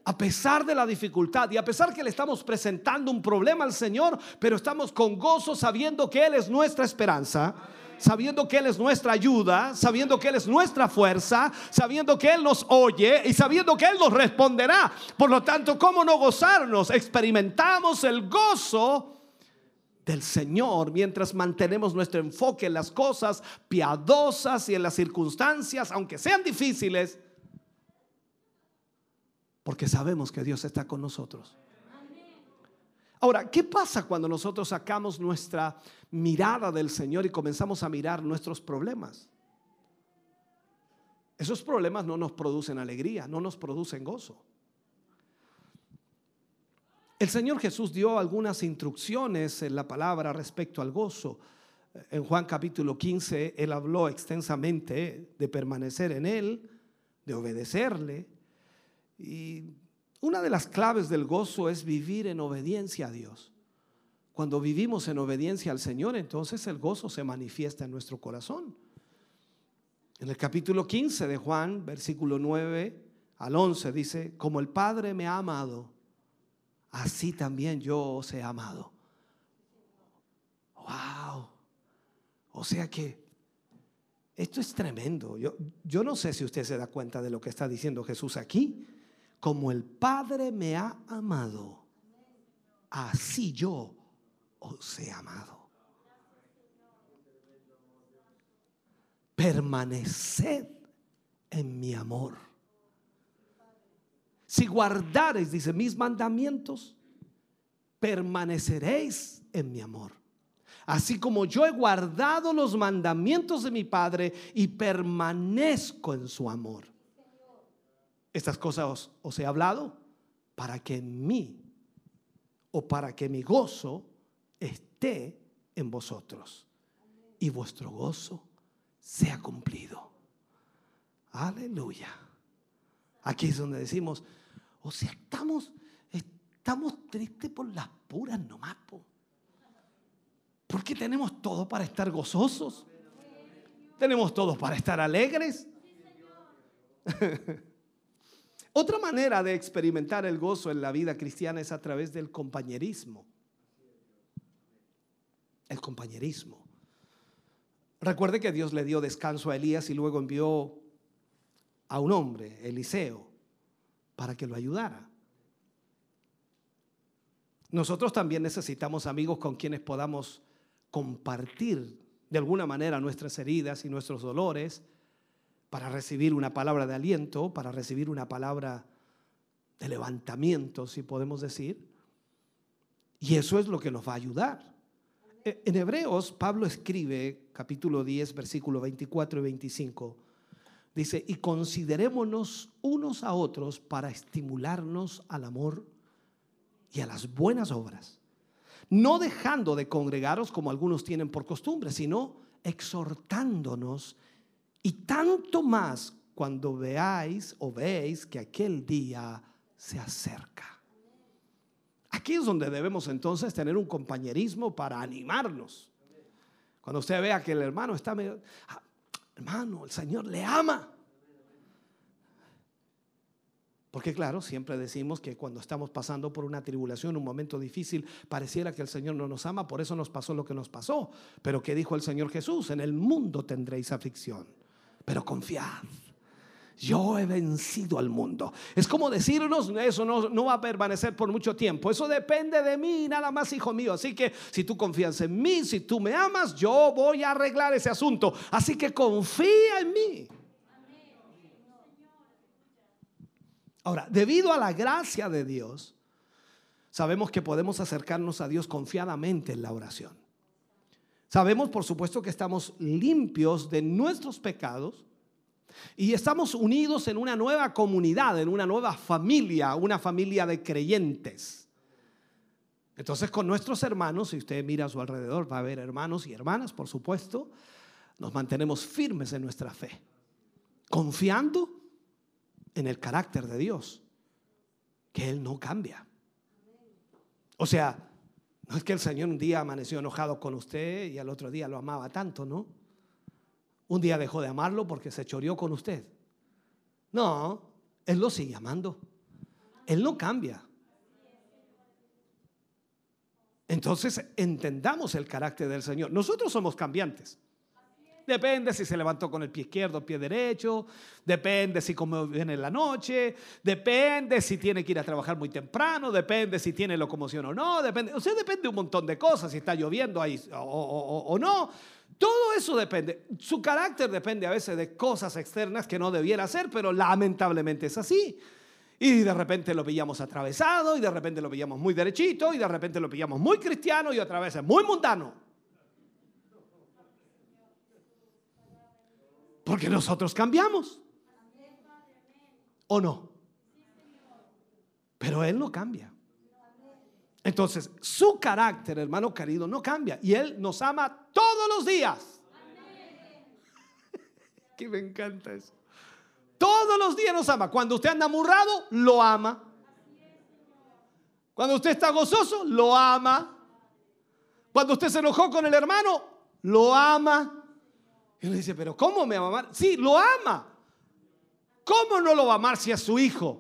a pesar de la dificultad y a pesar que le estamos presentando un problema al Señor, pero estamos con gozo sabiendo que Él es nuestra esperanza sabiendo que Él es nuestra ayuda, sabiendo que Él es nuestra fuerza, sabiendo que Él nos oye y sabiendo que Él nos responderá. Por lo tanto, ¿cómo no gozarnos? Experimentamos el gozo del Señor mientras mantenemos nuestro enfoque en las cosas piadosas y en las circunstancias, aunque sean difíciles, porque sabemos que Dios está con nosotros. Ahora, ¿qué pasa cuando nosotros sacamos nuestra mirada del Señor y comenzamos a mirar nuestros problemas? Esos problemas no nos producen alegría, no nos producen gozo. El Señor Jesús dio algunas instrucciones en la palabra respecto al gozo. En Juan capítulo 15, Él habló extensamente de permanecer en Él, de obedecerle. Y una de las claves del gozo es vivir en obediencia a Dios. Cuando vivimos en obediencia al Señor, entonces el gozo se manifiesta en nuestro corazón. En el capítulo 15 de Juan, versículo 9 al 11, dice, como el Padre me ha amado, así también yo os he amado. Wow. O sea que esto es tremendo. Yo, yo no sé si usted se da cuenta de lo que está diciendo Jesús aquí. Como el Padre me ha amado, así yo os he amado. Permaneced en mi amor. Si guardareis, dice, mis mandamientos, permaneceréis en mi amor. Así como yo he guardado los mandamientos de mi Padre y permanezco en su amor. Estas cosas os, he hablado para que en mí o para que mi gozo esté en vosotros y vuestro gozo sea cumplido. Aleluya. Aquí es donde decimos, o sea, estamos, estamos tristes por las puras nomás. Po. Porque tenemos todo para estar gozosos. Tenemos todo para estar alegres. Otra manera de experimentar el gozo en la vida cristiana es a través del compañerismo. El compañerismo. Recuerde que Dios le dio descanso a Elías y luego envió a un hombre, Eliseo, para que lo ayudara. Nosotros también necesitamos amigos con quienes podamos compartir de alguna manera nuestras heridas y nuestros dolores para recibir una palabra de aliento, para recibir una palabra de levantamiento, si podemos decir. Y eso es lo que nos va a ayudar. E, En Hebreos, Pablo escribe, capítulo 10, versículo 24 y 25, dice, y considerémonos unos a otros para estimularnos al amor y a las buenas obras, no dejando de congregaros como algunos tienen por costumbre, sino exhortándonos y tanto más cuando veáis o veis que aquel día se acerca. Aquí es donde debemos entonces tener un compañerismo para animarnos. Cuando usted vea que el hermano está medio, "Ah, hermano, el Señor le ama. Porque claro, siempre decimos que cuando estamos pasando por una tribulación, un momento difícil, pareciera que el Señor no nos ama, por eso nos pasó lo que nos pasó. Pero ¿qué dijo el Señor Jesús? En el mundo tendréis aflicción, pero confiad. Yo he vencido al mundo. Es como decirnos, eso no, va a permanecer por mucho tiempo. Eso depende de mí, nada más, hijo mío. Así que si tú confías en mí, si tú me amas, yo voy a arreglar ese asunto. Así que confía en mí. Ahora, debido a la gracia de Dios, sabemos que podemos acercarnos a Dios confiadamente en la oración. Sabemos, por supuesto, que estamos limpios de nuestros pecados y estamos unidos en una nueva comunidad, en una nueva familia, una familia de creyentes. Entonces, con nuestros hermanos, si usted mira a su alrededor, va a haber hermanos y hermanas, por supuesto. nos mantenemos firmes en nuestra fe, confiando en el carácter de Dios, que Él no cambia. O sea, no es que el Señor un día amaneció enojado con usted y al otro día lo amaba tanto, ¿no? Un día dejó de amarlo porque se choreó con usted. No, Él lo sigue amando. Él no cambia. Entonces entendamos el carácter del Señor. Nosotros somos cambiantes. Depende si se levantó con el pie izquierdo o pie derecho, depende si como viene en la noche, depende si tiene que ir a trabajar muy temprano, depende si tiene locomoción o no, depende, o sea, depende de un montón de cosas, si está lloviendo ahí o, o- o- o no. Todo eso depende. Su carácter depende a veces de cosas externas que no debiera ser, pero lamentablemente es así. Y de repente lo pillamos atravesado, y de repente lo pillamos muy derechito, y de repente lo pillamos muy cristiano, y otra vez es muy mundano. Porque nosotros cambiamos. ¿O no? Pero Él no cambia. Entonces, su carácter, hermano querido, no cambia. Y Él nos ama todos los días. *laughs* Que me encanta eso. Todos los días nos ama. Cuando usted anda amurrado, lo ama. Cuando usted está gozoso, lo ama. Cuando usted se enojó con el hermano, lo ama. Y uno dice, pero ¿cómo me va a amar? Sí, lo ama. ¿Cómo no lo va a amar si es su hijo?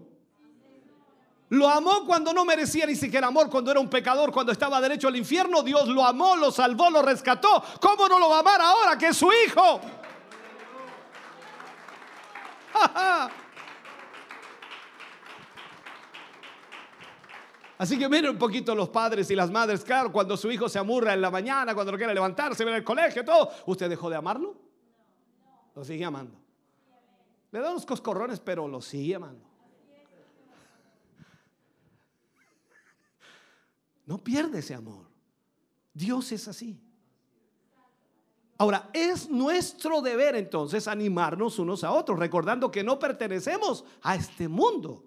Lo amó cuando no merecía ni siquiera amor, cuando era un pecador, cuando estaba derecho al infierno. Dios lo amó, lo salvó, lo rescató. ¿Cómo no lo va a amar ahora que es su hijo? *laughs* Así que miren un poquito los padres y las madres, claro, cuando su hijo se amurra en la mañana, cuando no quiere levantarse, ver el colegio, todo, ¿usted dejó de amarlo? Lo sigue amando. Le da unos coscorrones, pero lo sigue amando. No pierde ese amor. Dios es así. Ahora, es nuestro deber entonces animarnos unos a otros, recordando que no pertenecemos a este mundo.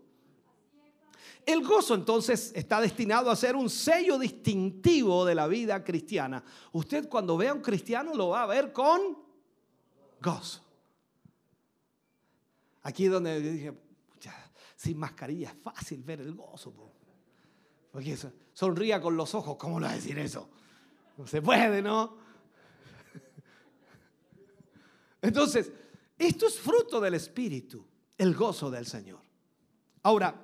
El gozo entonces está destinado a ser un sello distintivo de la vida cristiana. Usted cuando vea a un cristiano lo va a ver con gozo. Aquí es donde dije, "Pucha, sin mascarilla es fácil ver el gozo. po". Porque sonría con los ojos, ¿cómo lo va a decir eso? No se puede, ¿no? *laughs* Entonces, esto es fruto del Espíritu, el gozo del Señor. Ahora,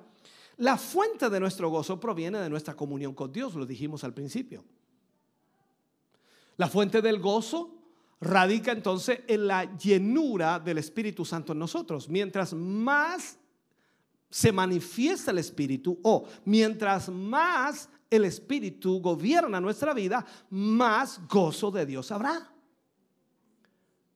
la fuente de nuestro gozo proviene de nuestra comunión con Dios, lo dijimos al principio. La fuente del gozo radica entonces en la llenura del Espíritu Santo en nosotros. Mientras más se manifiesta el Espíritu o mientras más el Espíritu gobierna nuestra vida, más gozo de Dios habrá.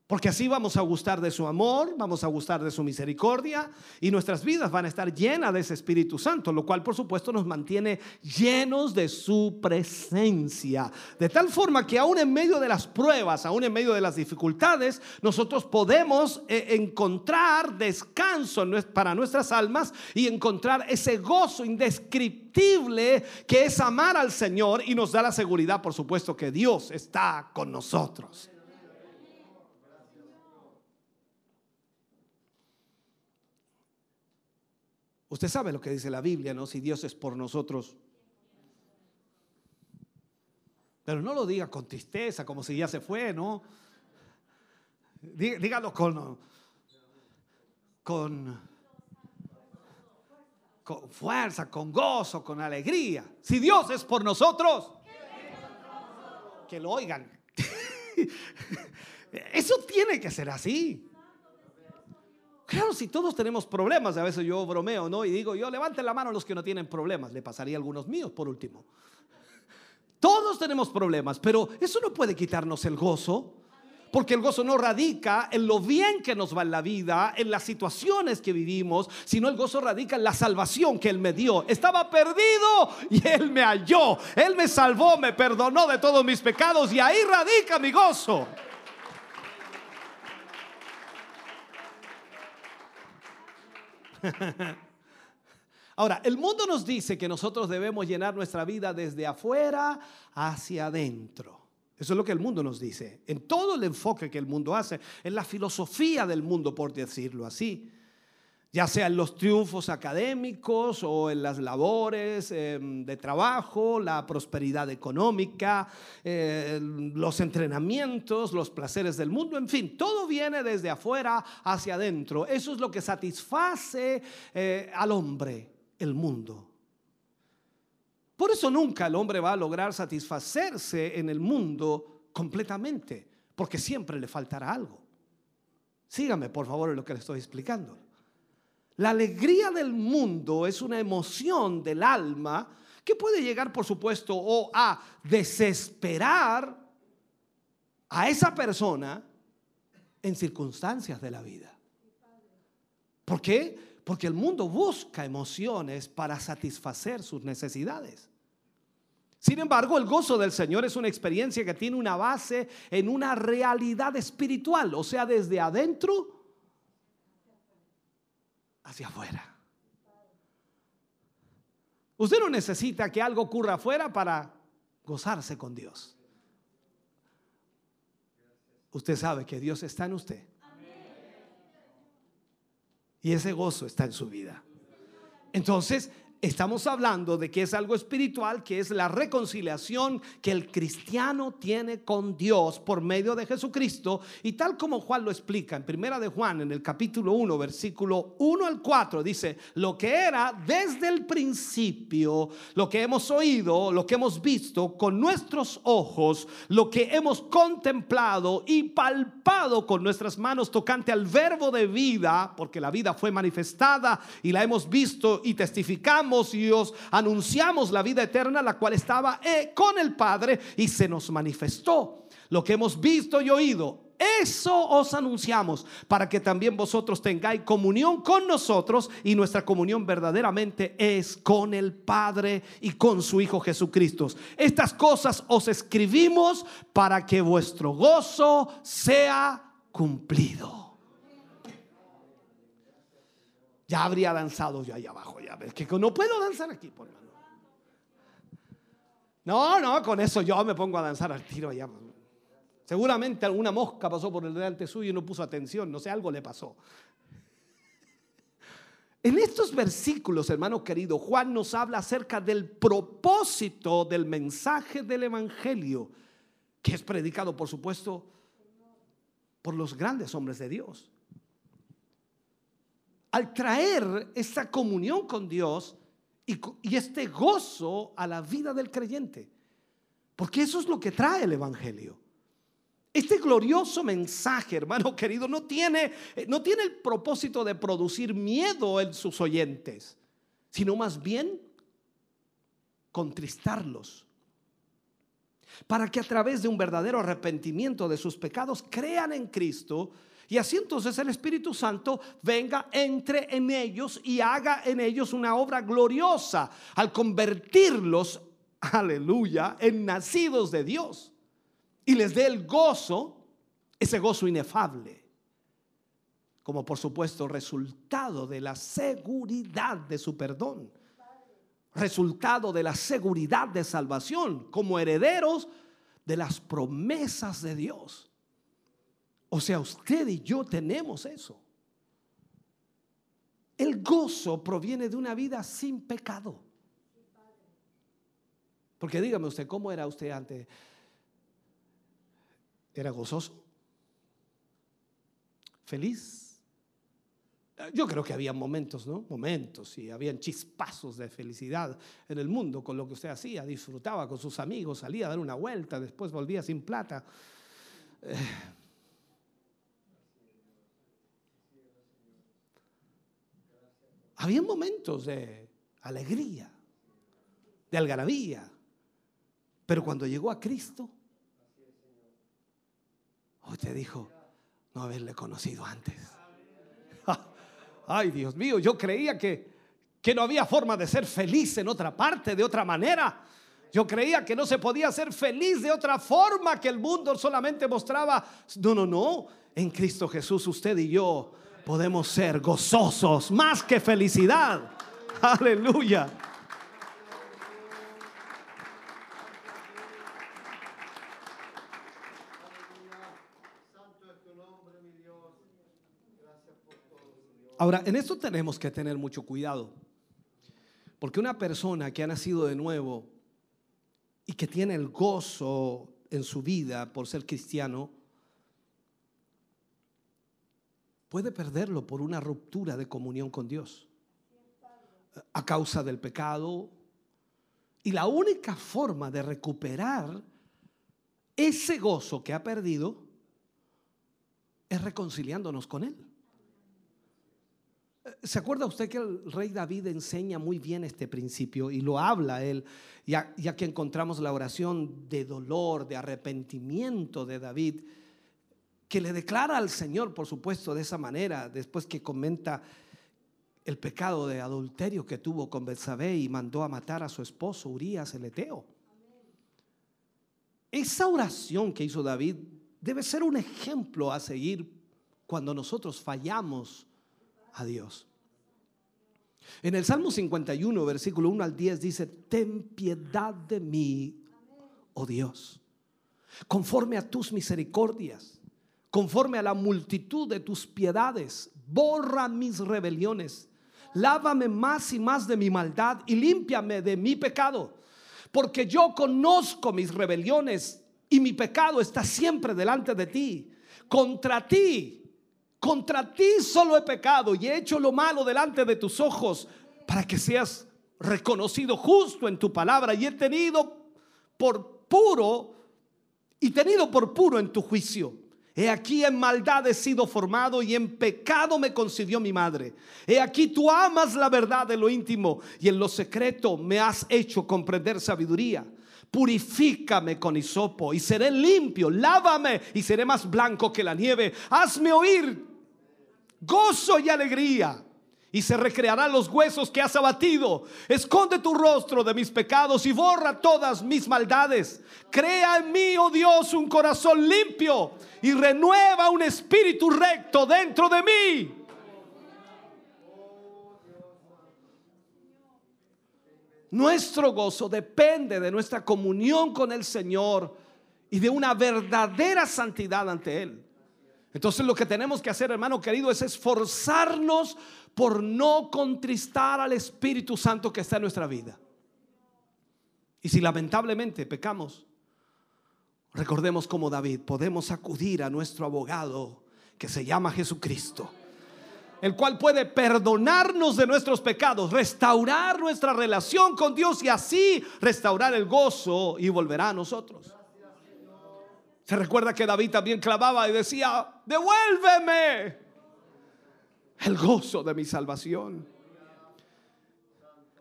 Porque así vamos a gustar de su amor, vamos a gustar de su misericordia y nuestras vidas van a estar llenas de ese Espíritu Santo, lo cual por supuesto nos mantiene llenos de su presencia. De tal forma que aún en medio de las pruebas, aún en medio de las dificultades, nosotros podemos eh, encontrar descanso para nuestras almas y encontrar ese gozo indescriptible que es amar al Señor y nos da la seguridad, por supuesto, que Dios está con nosotros. Usted sabe lo que dice la Biblia, ¿no? Si Dios es por nosotros. Pero no lo diga con tristeza, como si ya se fue, ¿no? Dí- Dígalo con, con, con fuerza, con gozo, con alegría. Si Dios es por nosotros, que lo oigan. *laughs* Eso tiene que ser así. Claro, si todos tenemos problemas, a veces yo bromeo, ¿no? Y digo, yo levanten la mano los que no tienen problemas, le pasaría a algunos míos por último. Todos tenemos problemas, pero eso no puede quitarnos el gozo, porque el gozo no radica en lo bien que nos va en la vida, en las situaciones que vivimos, sino el gozo radica en la salvación que Él me dio. Estaba perdido y Él me halló, Él me salvó, me perdonó de todos mis pecados y ahí radica mi gozo. *laughs* Ahora, el mundo nos dice que nosotros debemos llenar nuestra vida desde afuera hacia adentro. Eso es lo que el mundo nos dice. En todo el enfoque que el mundo hace, en la filosofía del mundo, por decirlo así. Ya sea en los triunfos académicos o en las labores eh, de trabajo, la prosperidad económica, eh, los entrenamientos, los placeres del mundo, en fin, todo viene desde afuera hacia adentro. Eso es lo que satisface eh, al hombre, el mundo. Por eso nunca el hombre va a lograr satisfacerse en el mundo completamente, porque siempre le faltará algo. Sígame, por favor, en lo que le estoy explicando. La alegría del mundo es una emoción del alma que puede llegar, por supuesto, o a desesperar a esa persona en circunstancias de la vida. ¿Por qué? Porque el mundo busca emociones para satisfacer sus necesidades. Sin embargo, el gozo del Señor es una experiencia que tiene una base en una realidad espiritual, o sea, desde adentro hacia afuera. Usted no necesita que algo ocurra afuera para gozarse con Dios. Usted sabe que Dios está en usted. Y ese gozo está en su vida. Entonces, estamos hablando de que es algo espiritual, que es la reconciliación que el cristiano tiene con Dios por medio de Jesucristo. Y tal como Juan lo explica en Primera de Juan, en el capítulo 1, versículo 1 al 4, dice, lo que era desde el principio, lo que hemos oído, lo que hemos visto con nuestros ojos, lo que hemos contemplado y palpado con nuestras manos tocante al verbo de vida, porque la vida fue manifestada y la hemos visto y testificamos y os anunciamos la vida eterna, la cual estaba eh, con el Padre y se nos manifestó. Lo que hemos visto y oído, eso os anunciamos para que también vosotros tengáis comunión con nosotros y nuestra comunión verdaderamente es con el Padre y con su Hijo Jesucristo. Estas cosas os escribimos para que vuestro gozo sea cumplido. Ya habría danzado yo ahí abajo, ya ves que no puedo danzar aquí, por hermano. No, no, con eso yo me pongo a danzar al tiro allá. Seguramente alguna mosca pasó por el delante suyo y no puso atención, no sé, algo le pasó. En estos versículos, hermano querido, Juan nos habla acerca del propósito del mensaje del Evangelio, que es predicado, por supuesto, por los grandes hombres de Dios al traer esta comunión con Dios y, este gozo a la vida del creyente. Porque eso es lo que trae el Evangelio. Este glorioso mensaje, hermano *laughs* querido, no tiene, no tiene el propósito de producir miedo en sus oyentes, sino más bien contristarlos. Para que a través de un verdadero arrepentimiento de sus pecados crean en Cristo y así entonces el Espíritu Santo venga, entre en ellos y haga en ellos una obra gloriosa al convertirlos, aleluya, en nacidos de Dios. Y les dé el gozo, ese gozo inefable. Como por supuesto resultado de la seguridad de su perdón. Resultado de la seguridad de salvación como herederos de las promesas de Dios. O sea, usted y yo tenemos eso. El gozo proviene de una vida sin pecado. Porque dígame usted, ¿cómo era usted antes? ¿Era gozoso? ¿Feliz? Yo creo que había momentos, ¿no? Momentos y habían chispazos de felicidad en el mundo con lo que usted hacía. Disfrutaba con sus amigos, salía a dar una vuelta, después volvía sin plata. Eh, Había momentos de alegría, de algarabía. Pero cuando llegó a Cristo, usted dijo, no haberle conocido antes. *laughs* Ay, Dios mío, yo creía que, que no había forma de ser feliz en otra parte, de otra manera. Yo creía que no se podía ser feliz de otra forma, que el mundo solamente mostraba, no, no, no, en Cristo Jesús usted y yo podemos ser gozosos, más que felicidad. Aleluya. Ahora, en esto tenemos que tener mucho cuidado, porque una persona que ha nacido de nuevo y que tiene el gozo en su vida por ser cristiano, puede perderlo por una ruptura de comunión con Dios a causa del pecado. Y la única forma de recuperar ese gozo que ha perdido es reconciliándonos con Él. ¿Se acuerda usted que el rey David enseña muy bien este principio y lo habla él, ya, ya, que encontramos la oración de dolor, de arrepentimiento de David, que le declara al Señor, por supuesto, de esa manera, después que comenta el pecado de adulterio que tuvo con Betsabé y mandó a matar a su esposo Urias el Eteo. Esa oración que hizo David debe ser un ejemplo a seguir cuando nosotros fallamos a Dios. En el Salmo 51, versículo 1 al 10 dice, ten piedad de mí, oh Dios, conforme a tus misericordias, conforme a la multitud de tus piedades, borra mis rebeliones, lávame más y más de mi maldad y límpiame de mi pecado, porque yo conozco mis rebeliones y mi pecado está siempre delante de ti. Contra ti contra ti solo he pecado y he hecho lo malo delante de tus ojos para que seas reconocido justo en tu palabra y he tenido por puro y tenido por puro en tu juicio. He aquí en maldad he sido formado y en pecado me concibió mi madre. He aquí tú amas la verdad de lo íntimo y en lo secreto me has hecho comprender sabiduría. Purifícame con hisopo y seré limpio. Lávame y seré más blanco que la nieve. Hazme oír gozo y alegría. Y se recrearán los huesos que has abatido. Esconde tu rostro de mis pecados y borra todas mis maldades. Crea en mí, oh Dios, un corazón limpio y renueva un espíritu recto dentro de mí. Nuestro gozo depende de nuestra comunión con el Señor y de una verdadera santidad ante Él. Entonces lo que tenemos que hacer, hermano querido, es esforzarnos por no contristar al Espíritu Santo que está en nuestra vida. Y si lamentablemente pecamos, recordemos como David, podemos acudir a nuestro abogado que se llama Jesucristo, el cual puede perdonarnos de nuestros pecados, restaurar nuestra relación con Dios y así restaurar el gozo y volverá a nosotros. Se recuerda que David también clamaba y decía, devuélveme el gozo de mi salvación.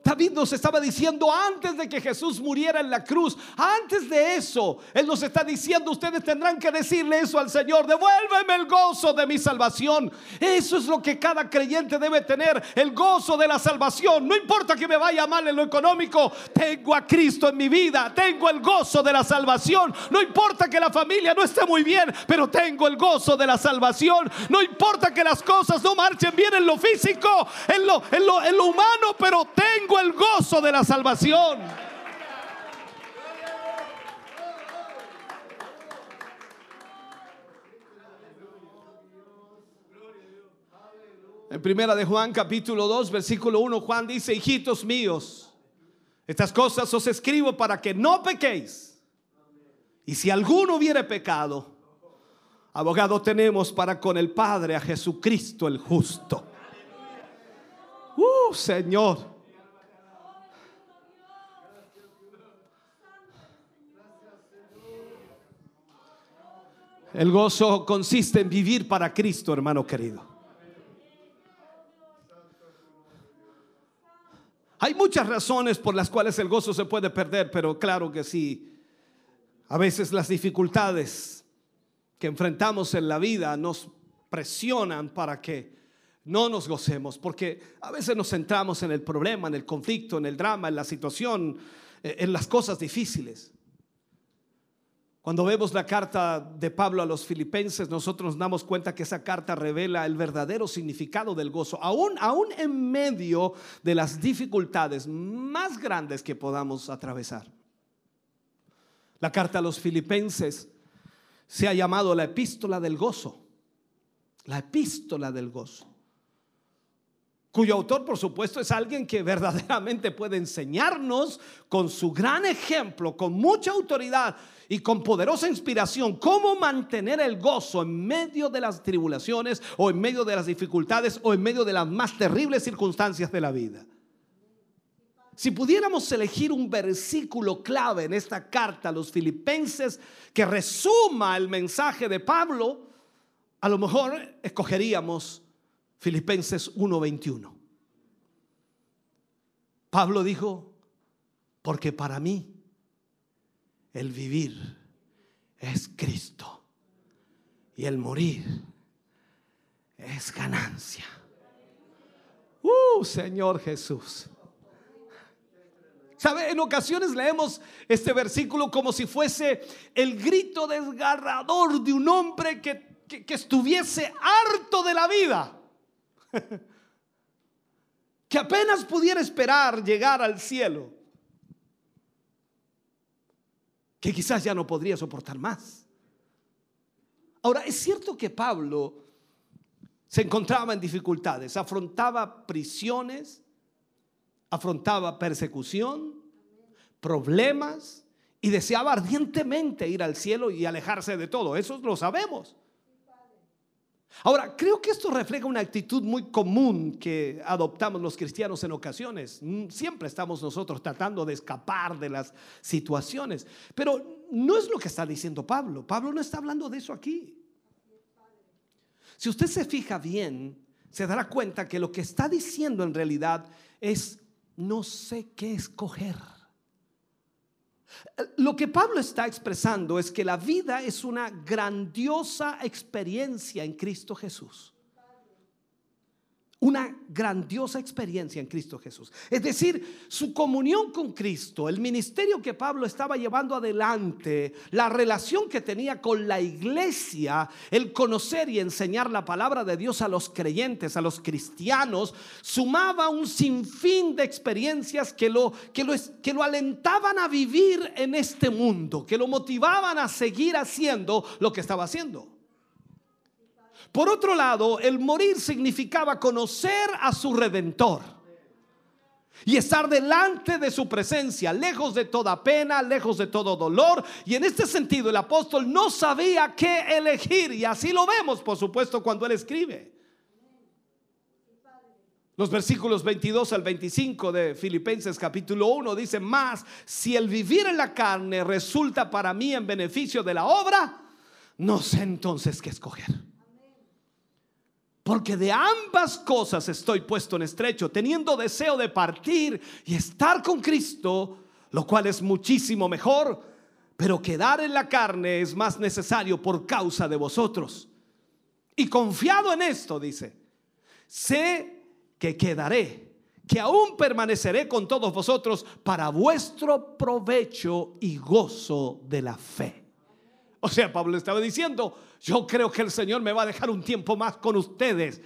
David nos estaba diciendo antes de que Jesús muriera en la cruz, antes de eso, Él nos está diciendo, ustedes tendrán que decirle eso al Señor, devuélveme el gozo de mi salvación. Eso es lo que cada creyente debe tener, el gozo de la salvación. No importa que me vaya mal en lo económico, tengo a Cristo en mi vida, tengo el gozo de la salvación. No importa que la familia no esté muy bien, pero tengo el gozo de la salvación. No importa que las cosas no marchen bien en lo físico, en lo, en lo, humano, pero tengo el gozo de la salvación. En primera de Juan capítulo 2 versículo 1 Juan dice, hijitos míos, estas cosas os escribo para que no pequéis. Y si alguno hubiere pecado, abogado tenemos para con el Padre a Jesucristo el justo. Uh, Señor. El gozo consiste en vivir para Cristo, hermano querido. Hay muchas razones por las cuales el gozo se puede perder, pero claro que sí. A veces las dificultades que enfrentamos en la vida nos presionan para que no nos gocemos, porque a veces nos centramos en el problema, en el conflicto, en el drama, en la situación, eh, en las cosas difíciles. Cuando vemos la carta de Pablo a los filipenses, nosotros nos damos cuenta que esa carta revela el verdadero significado del gozo, aún, aún en medio de las dificultades más grandes que podamos atravesar. La carta a los filipenses se ha llamado la epístola del gozo, la epístola del gozo. Cuyo autor por supuesto es alguien que verdaderamente puede enseñarnos con su gran ejemplo, con mucha autoridad y con poderosa inspiración cómo mantener el gozo en medio de las tribulaciones o en medio de las dificultades o en medio de las más terribles circunstancias de la vida. Si pudiéramos elegir un versículo clave en esta carta a los filipenses que resuma el mensaje de Pablo, a lo mejor escogeríamos Filipenses 1:21. Pablo dijo, porque para mí el vivir es Cristo y el morir es ganancia. Uh, Señor Jesús. ¿Sabe? En ocasiones leemos este versículo como si fuese el grito desgarrador de un hombre que, que- que estuviese harto de la vida. *laughs* que apenas pudiera esperar llegar al cielo. Que quizás ya no podría soportar más. Ahora, es cierto que Pablo se encontraba en dificultades, afrontaba prisiones, afrontaba persecución, problemas y deseaba ardientemente ir al cielo y alejarse de todo. Eso lo sabemos. Ahora, creo que esto refleja una actitud muy común que adoptamos los cristianos en ocasiones. Mm, Siempre estamos nosotros tratando de escapar de las situaciones, pero no es lo que está diciendo Pablo. Pablo no está hablando de eso aquí. Si usted se fija bien, se dará cuenta que lo que está diciendo en realidad es, no sé qué escoger. Lo que Pablo está expresando es que la vida es una grandiosa experiencia en Cristo Jesús. Una grandiosa experiencia en Cristo Jesús. Es decir, su comunión con Cristo, el ministerio que Pablo estaba llevando adelante, la relación que tenía con la iglesia, el conocer y enseñar la palabra de Dios a los creyentes, a los cristianos, sumaba un sinfín de experiencias que lo, que lo, que lo alentaban a vivir en este mundo, que lo motivaban a seguir haciendo lo que estaba haciendo. Por otro lado, el morir significaba conocer a su redentor y estar delante de su presencia, lejos de toda pena, lejos de todo dolor. Y en este sentido el apóstol no sabía qué elegir y así lo vemos, por supuesto, cuando él escribe. Los versículos 22 al 25 de Filipenses capítulo 1 dicen más, si el vivir en la carne resulta para mí en beneficio de la obra, no sé entonces qué escoger. Porque de ambas cosas estoy puesto en estrecho, teniendo deseo de partir y estar con Cristo, lo cual es muchísimo mejor, pero quedar en la carne es más necesario por causa de vosotros. Y confiado en esto, dice, sé que quedaré, que aún permaneceré con todos vosotros para vuestro provecho y gozo de la fe. O sea, Pablo estaba diciendo, yo creo que el Señor me va a dejar un tiempo más con ustedes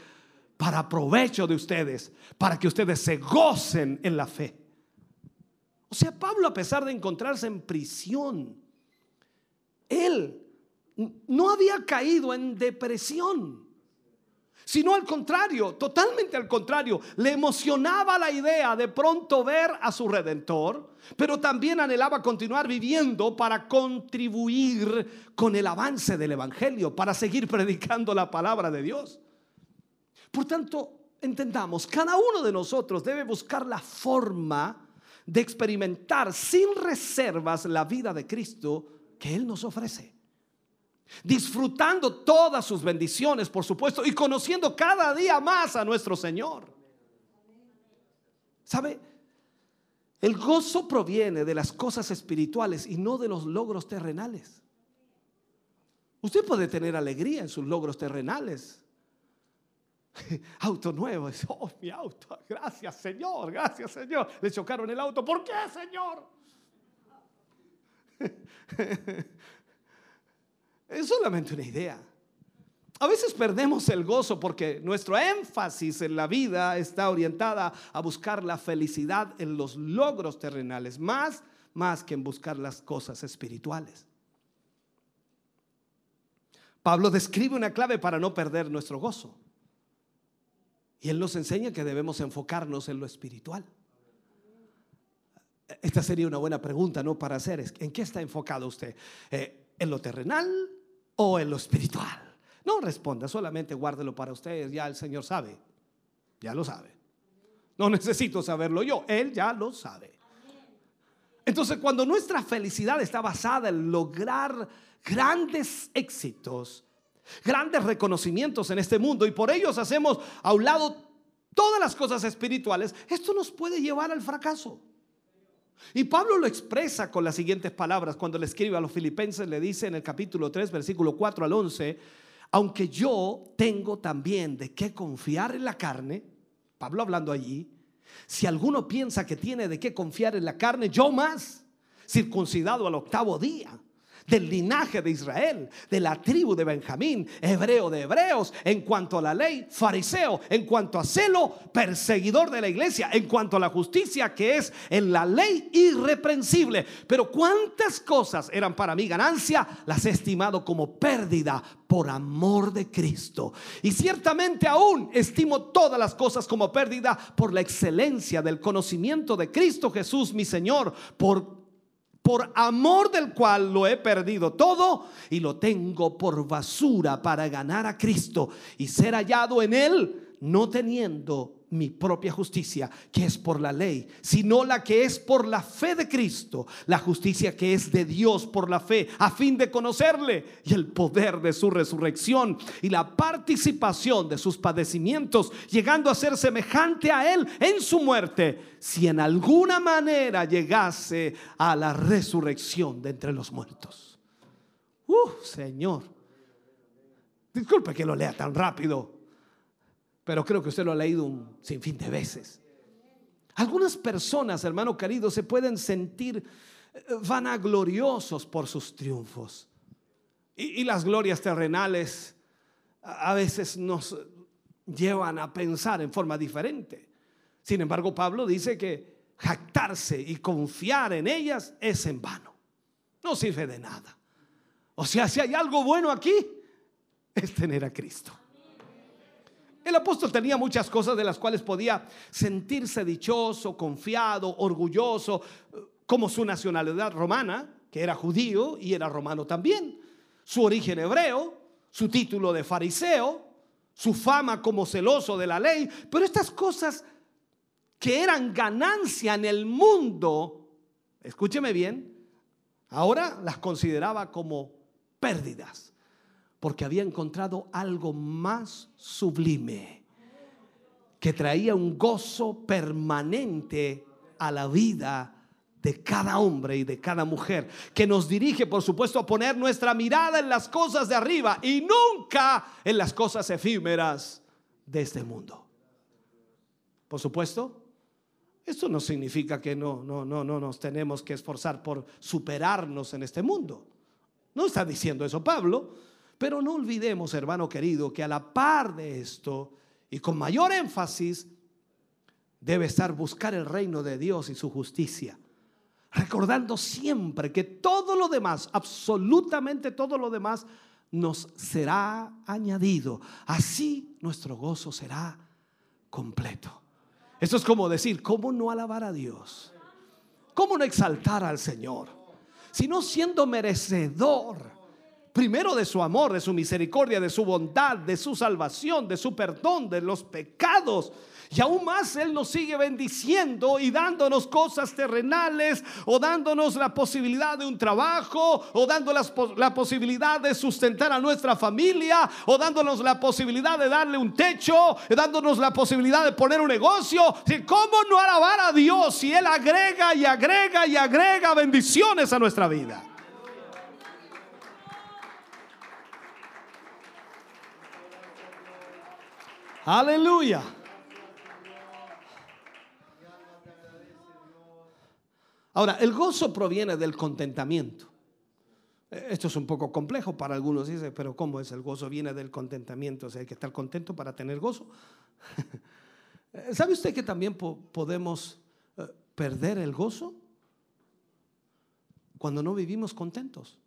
para provecho de ustedes, para que ustedes se gocen en la fe. O sea, Pablo a pesar de encontrarse en prisión, él no había caído en depresión, sino al contrario, totalmente al contrario, le emocionaba la idea de pronto ver a su redentor, pero también anhelaba continuar viviendo para contribuir con el avance del Evangelio, para seguir *laughs* predicando la palabra de Dios. Por tanto, entendamos, cada uno de nosotros debe buscar la forma de experimentar sin reservas la vida de Cristo que Él nos ofrece disfrutando todas sus bendiciones, por supuesto, y conociendo cada día más a nuestro Señor. ¿Sabe? El gozo proviene de las cosas espirituales y no de los logros terrenales. Usted puede tener alegría en sus logros terrenales. *laughs* Auto nuevo, oh, mi auto, gracias Señor, gracias Señor. Le chocaron el auto, ¿por qué Señor? *laughs* Es solamente una idea. A veces perdemos el gozo porque nuestro énfasis en la vida está orientada a buscar la felicidad en los logros terrenales, más, más que en buscar las cosas espirituales. Pablo describe una clave para no perder nuestro gozo. Y Él nos enseña que debemos enfocarnos en lo espiritual. Esta sería una buena pregunta, ¿no? Para hacer. ¿En qué está enfocado usted? Eh, ¿En lo terrenal o en lo espiritual? No responda, solamente guárdelo para ustedes. Ya el Señor sabe. Ya lo sabe. No necesito saberlo yo. Él ya lo sabe. Entonces, cuando nuestra felicidad está basada en lograr grandes éxitos, grandes reconocimientos en este mundo y por ellos hacemos a un lado todas las cosas espirituales, esto nos puede llevar al fracaso. Y Pablo lo expresa con las siguientes palabras cuando le escribe a los filipenses, le dice en el capítulo 3, versículo 4 al 11, aunque yo tengo también de qué confiar en la carne, Pablo hablando allí, si alguno piensa que tiene de qué confiar en la carne, yo más, circuncidado al octavo día, del linaje de Israel, de la tribu de Benjamín, hebreo de hebreos, en cuanto a la ley, fariseo, en cuanto a celo, perseguidor de la iglesia, en cuanto a la justicia que es en la ley irreprensible. Pero cuántas cosas eran para mí ganancia, las he estimado como pérdida por amor de Cristo. Y ciertamente aún estimo todas las cosas como pérdida por la excelencia del conocimiento de Cristo Jesús, mi Señor, por por amor del cual lo he perdido todo y lo tengo por basura para ganar a Cristo y ser hallado en él, no teniendo mi propia justicia, que es por la ley, sino la que es por la fe de Cristo, la justicia que es de Dios por la fe, a fin de conocerle y el poder de su resurrección y la participación de sus padecimientos, llegando a ser semejante a él en su muerte, si en alguna manera llegase a la resurrección de entre los muertos. Uh, Señor. Disculpe que lo lea tan rápido pero creo que usted lo ha leído un sinfín de veces. Algunas personas, hermano querido, se pueden sentir eh, vanagloriosos por sus triunfos. Y, y las glorias terrenales a a veces nos llevan a pensar en forma diferente. Sin embargo, Pablo dice que jactarse y confiar en ellas es en vano. No sirve de nada. O sea, si hay algo bueno aquí, es tener a Cristo. El apóstol tenía muchas cosas de las cuales podía sentirse dichoso, confiado, orgulloso, como su nacionalidad romana, que era judío y era romano también, su origen hebreo, su título de fariseo, su fama como celoso de la ley, pero estas cosas que eran ganancia en el mundo, escúcheme bien, ahora las consideraba como pérdidas porque había encontrado algo más sublime que traía un gozo permanente a la vida de cada hombre y de cada mujer, que nos dirige, por supuesto, a poner nuestra mirada en las cosas de arriba y nunca en las cosas efímeras de este mundo. Por supuesto, esto no significa que no, no, no, no nos tenemos que esforzar por superarnos en este mundo. No está diciendo eso Pablo, pero no olvidemos, hermano querido, que a la par de esto y con mayor énfasis, debe estar buscar el reino de Dios y su justicia. Recordando siempre que todo lo demás, absolutamente todo lo demás, nos será añadido. Así nuestro gozo será completo. Esto es como decir, ¿cómo no alabar a Dios? ¿Cómo no exaltar al Señor? Sino siendo merecedor primero de su amor, de su misericordia, de su bondad, de su salvación, de su perdón, de los pecados. Y aún más Él nos sigue bendiciendo y dándonos cosas terrenales o dándonos la posibilidad de un trabajo o dándonos la posibilidad de sustentar a nuestra familia o dándonos la posibilidad de darle un techo, dándonos la posibilidad de poner un negocio. ¿Cómo no alabar a Dios si Él agrega y agrega y agrega bendiciones a nuestra vida? Aleluya. Ahora, el gozo proviene del contentamiento. Esto es un poco complejo para algunos, dice, pero ¿cómo es el gozo? Viene del contentamiento, o sea, hay que estar contento para tener gozo. *laughs* ¿Sabe usted que también po podemos eh, perder el gozo cuando no vivimos contentos?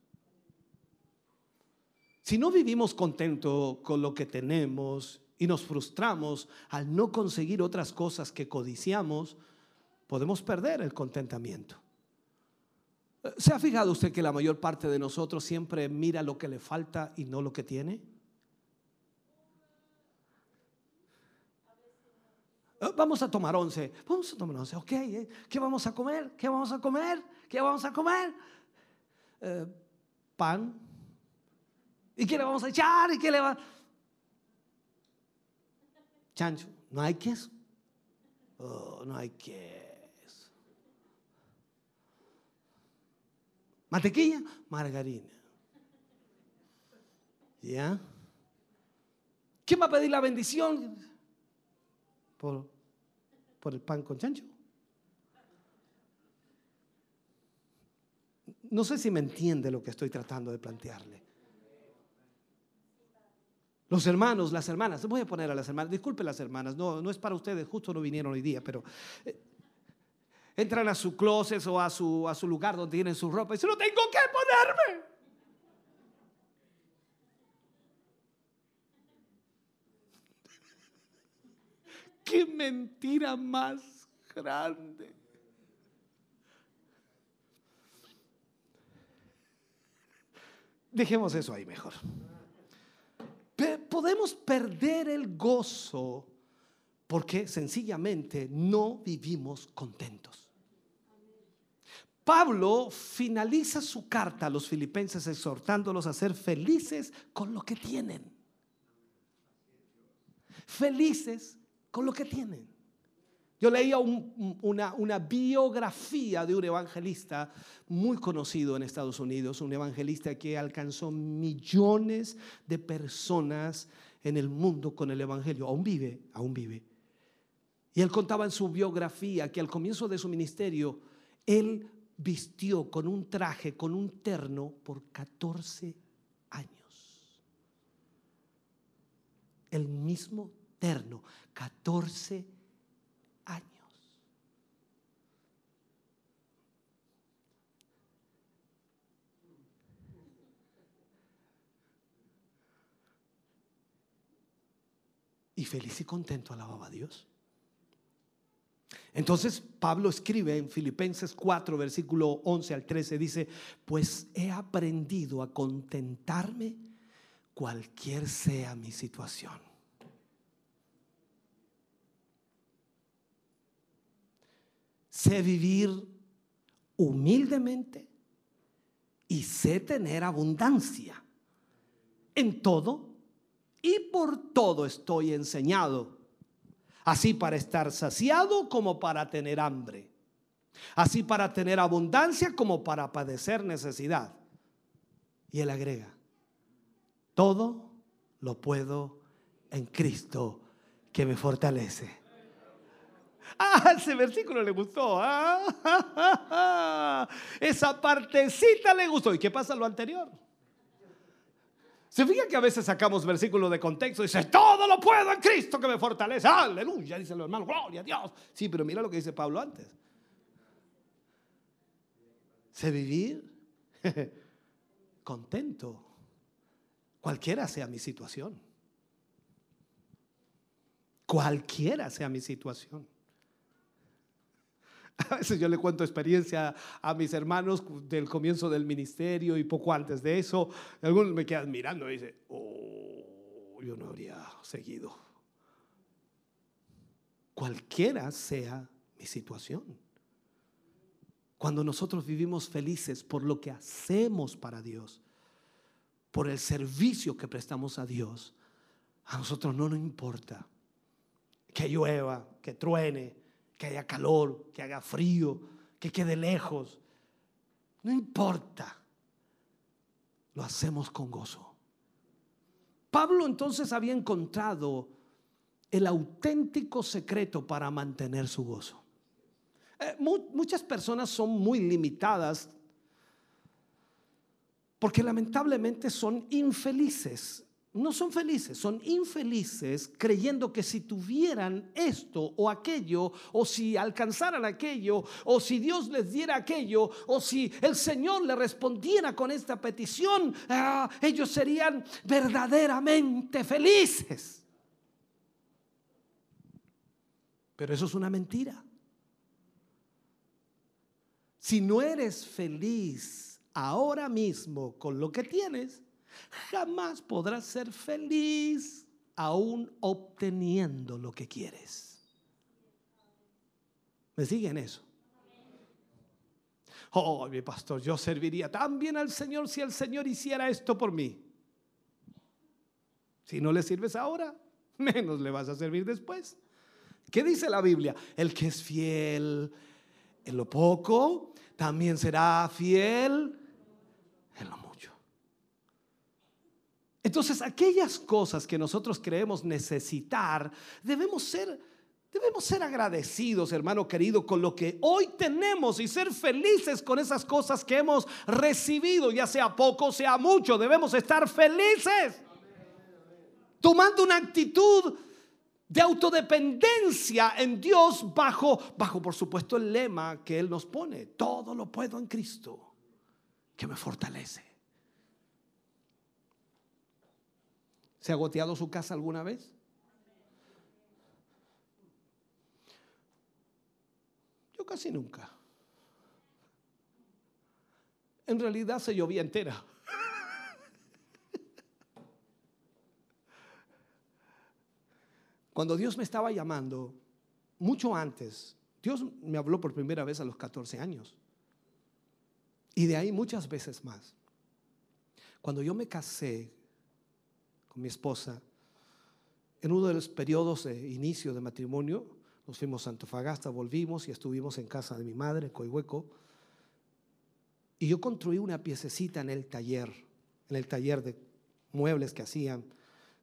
Si no vivimos contentos con lo que tenemos y nos frustramos al no conseguir otras cosas que codiciamos, podemos perder el contentamiento. ¿Se ha fijado usted que la mayor parte de nosotros siempre mira lo que le falta y no lo que tiene? Eh, Vamos a tomar once. Vamos a tomar once. Ok. eh, ¿Qué vamos a comer? ¿Qué vamos a comer? ¿Qué vamos a comer? Eh, pan. ¿Y qué le vamos a echar? ¿Y qué le va? Chancho. ¿No hay queso? Oh, no hay queso. ¿Mantequilla? Margarina. ¿Ya? ¿Quién va a pedir la bendición? Por, por el pan con chancho. No sé si me entiende lo que estoy tratando de plantearle. Los hermanos, las hermanas, voy a poner a las hermanas, disculpe las hermanas, no, no es para ustedes, justo no vinieron hoy día, pero eh, entran a su closet o a su, a su lugar donde tienen su ropa y dicen, no tengo que ponerme. *laughs* Qué mentira más grande. Dejemos eso ahí mejor. Podemos perder el gozo porque sencillamente no vivimos contentos. Pablo finaliza su carta a los filipenses exhortándolos a ser felices con lo que tienen. Felices con lo que tienen. Yo leía un- una, una biografía de un evangelista muy conocido en Estados Unidos, un evangelista que alcanzó millones de personas en el mundo con el evangelio. Aún vive, aún vive. Y él contaba en su biografía que al comienzo de su ministerio, él vistió con un traje, con un terno por 14 años. El mismo terno, 14 años. Y feliz y contento alababa a Dios. Entonces Pablo escribe en Filipenses 4, versículo 11 al 13, dice, pues he aprendido a contentarme cualquier sea mi situación. Sé vivir humildemente y sé tener abundancia. En todo y por todo estoy enseñado así para estar saciado como para tener hambre, así para tener abundancia como para padecer necesidad. Y él agrega, todo lo puedo en Cristo que me fortalece. Ah, *laughs* ese versículo le gustó. ah. *laughs* Esa partecita le gustó. ¿Y qué pasa lo anterior? Se fija que a veces sacamos versículos de contexto y dice, todo lo puedo en Cristo que me fortalece. Aleluya, dice el hermano, gloria a Dios. Sí, pero mira lo que dice Pablo antes. Sé vivir *laughs* contento, cualquiera sea mi situación. Cualquiera sea mi situación. *laughs* A veces yo le cuento experiencia a mis hermanos del comienzo del ministerio y poco antes de eso. Algunos me quedan mirando y dicen, oh, yo no habría seguido. Cualquiera sea mi situación. Cuando nosotros vivimos felices por lo que hacemos para Dios, por el servicio que prestamos a Dios, a nosotros no nos importa que llueva, que truene, que haya calor, que haga frío, que quede lejos. No importa. Lo hacemos con gozo. Pablo entonces había encontrado el auténtico secreto para mantener su gozo. Eh, mu- muchas personas son muy limitadas porque lamentablemente son infelices. No son felices, son infelices creyendo que si tuvieran esto o aquello, o si alcanzaran aquello, o si Dios les diera aquello, o si el Señor le respondiera con esta petición, ah, ellos serían verdaderamente felices. Pero eso es una mentira. Si no eres feliz ahora mismo con lo que tienes, jamás podrás ser feliz aún obteniendo lo que quieres. ¿Me siguen eso? Oh, mi pastor, yo serviría tan bien al Señor si el Señor hiciera esto por mí. Si no le sirves ahora, *laughs* menos le vas a servir después. ¿Qué dice la Biblia? El que es fiel en lo poco, también será fiel en lo mucho. Entonces, aquellas cosas que nosotros creemos necesitar, debemos ser, debemos ser agradecidos, hermano querido, con lo que hoy tenemos y ser felices con esas cosas que hemos recibido, ya sea poco, sea mucho. Debemos estar felices, tomando una actitud de autodependencia en Dios bajo, bajo por supuesto el lema que Él nos pone. Todo lo puedo en Cristo, que me fortalece. ¿Se ha goteado su casa alguna vez? Yo casi nunca. En realidad se llovía entera. Cuando Dios me estaba llamando, mucho antes, Dios me habló por primera vez a los 14 años. Y de ahí muchas veces más. Cuando yo me casé mi esposa, en uno de los periodos de inicio de matrimonio, nos fuimos a Antofagasta, volvimos y estuvimos en casa de mi madre, en Coihueco. Y yo construí una piececita en el taller, en el taller de muebles que hacían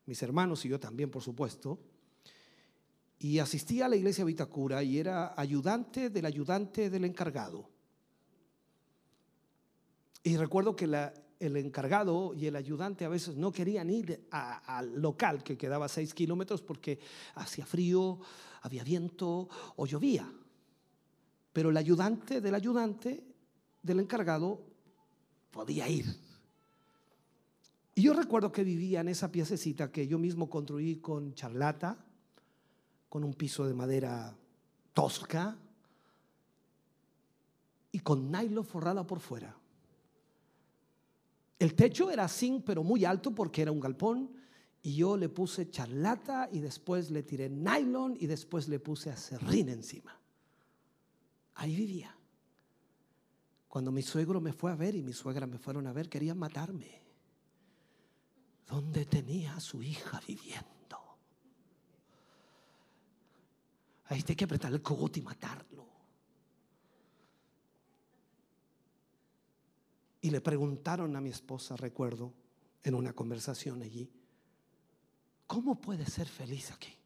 mis hermanos y yo también, por supuesto. Y asistí a la iglesia Vitacura y era ayudante del ayudante del encargado. Y recuerdo que la- el encargado y el ayudante a veces no querían ir al local que quedaba seis kilómetros porque hacía frío, había viento o llovía. Pero el ayudante del ayudante del encargado podía ir. Y yo recuerdo que vivía en esa piececita que yo mismo construí con charlata, con un piso de madera tosca y con nylon forrada por fuera. El techo era zinc, pero muy alto porque era un galpón. Y yo le puse charlata y después le tiré nylon y después le puse acerrín encima. Ahí vivía. Cuando mi suegro me fue a ver y mi suegra me fueron a ver, querían matarme. ¿Dónde tenía a su hija viviendo? Ahí hay que apretar el cogote y matarlo. Y le preguntaron a mi esposa, recuerdo, en una conversación allí, ¿cómo puede ser feliz aquí?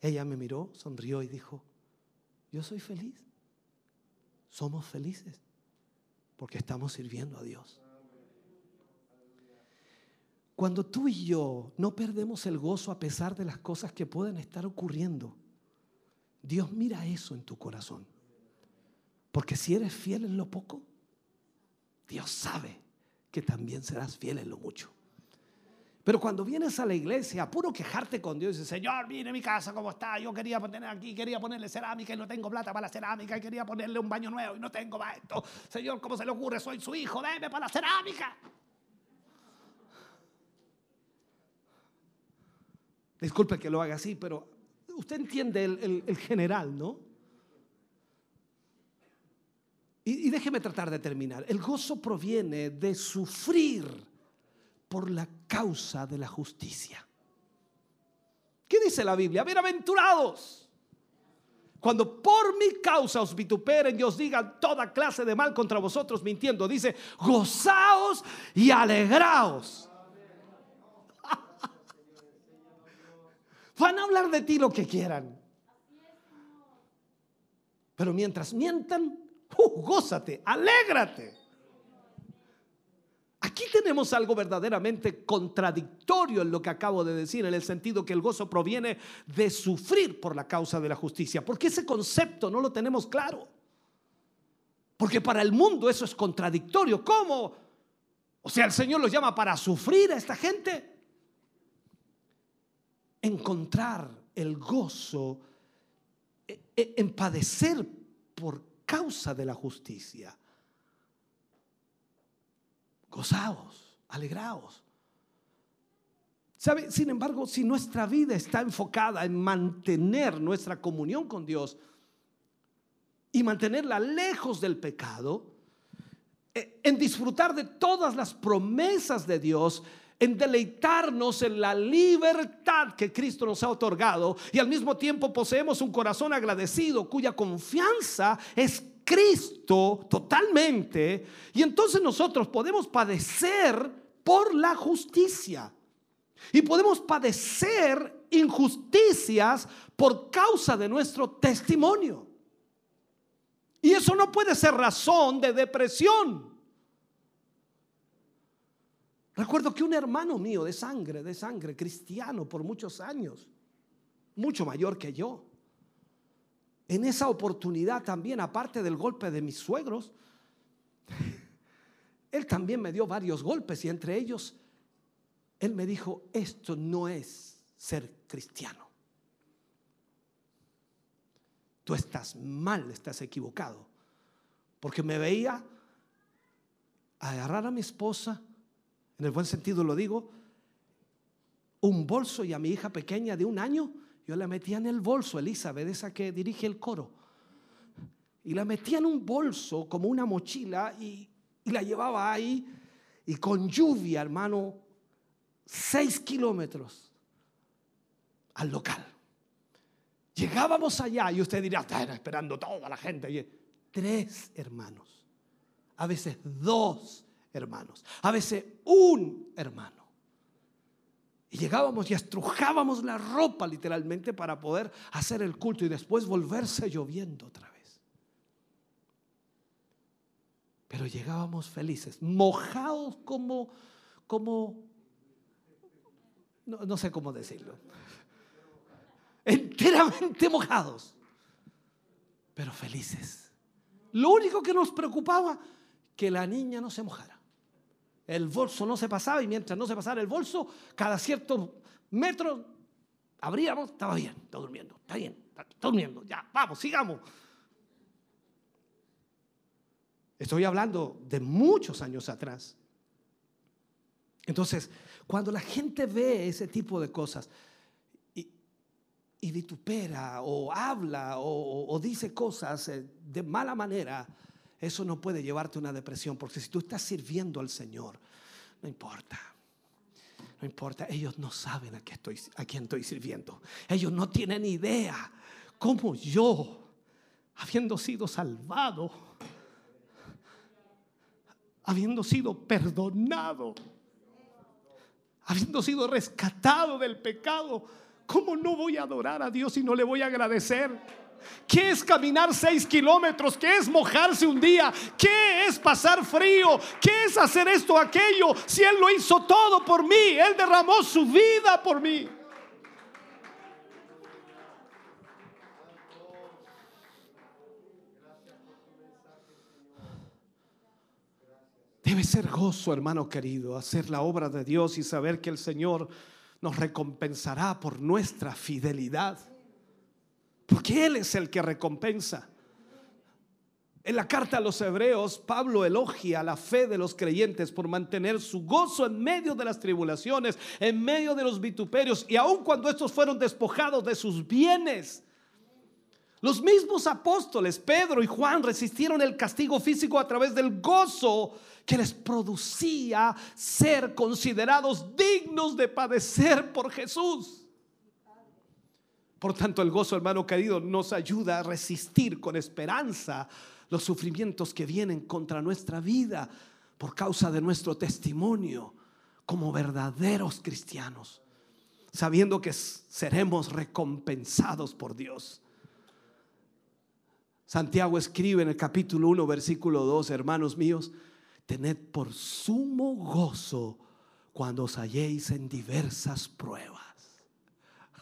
Ella me miró, sonrió y dijo, yo soy feliz. Somos felices porque estamos sirviendo a Dios. Cuando tú y yo no perdemos el gozo a pesar de las cosas que pueden estar ocurriendo, Dios mira eso en tu corazón. Porque si eres fiel en lo poco, Dios sabe que también serás fiel en lo mucho. Pero cuando vienes a la iglesia, puro quejarte con Dios, y dices, Señor, mire mi casa cómo está, yo quería poner aquí, quería ponerle cerámica y no tengo plata para la cerámica, y quería ponerle un baño nuevo y no tengo esto. Señor, ¿cómo se le ocurre? Soy su hijo, deme para la cerámica. Disculpe que lo haga así, pero usted entiende el general, ¿no? Y, déjeme tratar de terminar. El gozo proviene de sufrir por la causa de la justicia. ¿Qué dice la Biblia? Bienaventurados. Cuando por mi causa os vituperen y os digan toda clase de mal contra vosotros mintiendo, dice, gozaos y alegraos. *laughs* Van a hablar de ti lo que quieran. Pero mientras mientan, gózate, alégrate. Aquí tenemos algo verdaderamente contradictorio en lo que acabo de decir, en el sentido que el gozo proviene de sufrir por la causa de la justicia, porque ese concepto no lo tenemos claro. Porque para el mundo eso es contradictorio. ¿Cómo? O sea, el Señor los llama para sufrir a esta gente. Encontrar el gozo e- e- en padecer por causa de la justicia. Gozaos, alegraos. ¿Sabe? Sin embargo, si nuestra vida está enfocada en mantener nuestra comunión con Dios y mantenerla lejos del pecado, eh, en disfrutar de todas las promesas de Dios, en deleitarnos en la libertad que Cristo nos ha otorgado y al mismo tiempo poseemos un corazón agradecido cuya confianza es Cristo totalmente y entonces nosotros podemos padecer por la justicia y podemos padecer injusticias por causa de nuestro testimonio. Y eso no puede ser razón de depresión. Recuerdo que un hermano mío de sangre, de sangre, cristiano por muchos años, mucho mayor que yo, en esa oportunidad también, aparte del golpe de mis suegros, *laughs* él también me dio varios golpes y entre ellos, él me dijo, esto no es ser cristiano. Tú estás mal, estás equivocado. Porque me veía agarrar a mi esposa, en el buen sentido lo digo, un bolso y a mi hija pequeña de un año, yo la metía en el bolso, Elizabeth, esa que dirige el coro. Y la metía en un bolso como una mochila y, la llevaba ahí y con lluvia, hermano, seis kilómetros al local. Llegábamos allá y usted dirá, está esperando toda la gente. Y tres hermanos, a veces dos hermanos, a veces un hermano. Y llegábamos y estrujábamos la ropa literalmente para poder hacer el culto y después volverse lloviendo otra vez. Pero llegábamos felices, mojados como, como, no, no sé cómo decirlo, enteramente mojados, pero felices. Lo único que nos preocupaba, que la niña no se mojara. El bolso no se pasaba y mientras no se pasara el bolso, cada cierto metro abríamos, estaba bien, está durmiendo, está bien, está durmiendo, ya, vamos, sigamos. Estoy hablando de muchos años atrás. Entonces, cuando la gente ve ese tipo de cosas y, vitupera o habla o, o dice cosas eh, de mala manera, eso no puede llevarte a una depresión, porque si tú estás sirviendo al Señor, no importa. No importa, ellos no saben a, qué estoy, a quién estoy sirviendo. Ellos no tienen idea cómo yo, habiendo sido salvado, habiendo sido perdonado, habiendo sido rescatado del pecado, ¿cómo no voy a adorar a Dios y no le voy a agradecer? ¿Qué es caminar seis kilómetros? ¿Qué es mojarse un día? ¿Qué es pasar frío? ¿Qué es hacer esto o aquello? Si Él lo hizo todo por mí, Él derramó su vida por mí. Debe ser gozo, hermano querido, hacer la obra de Dios y saber que el Señor nos recompensará por nuestra fidelidad. Porque Él es el que recompensa. En la carta a los hebreos, Pablo elogia la fe de los creyentes por mantener su gozo en medio de las tribulaciones, en medio de los vituperios y aun cuando estos fueron despojados de sus bienes. Los mismos apóstoles, Pedro y Juan, resistieron el castigo físico a través del gozo que les producía ser considerados dignos de padecer por Jesús. Por tanto, el gozo, hermano querido, nos ayuda a resistir con esperanza los sufrimientos que vienen contra nuestra vida por causa de nuestro testimonio como verdaderos cristianos, sabiendo que seremos recompensados por Dios. Santiago escribe en el capítulo 1, versículo 2, hermanos míos, tened por sumo gozo cuando os halléis en diversas pruebas.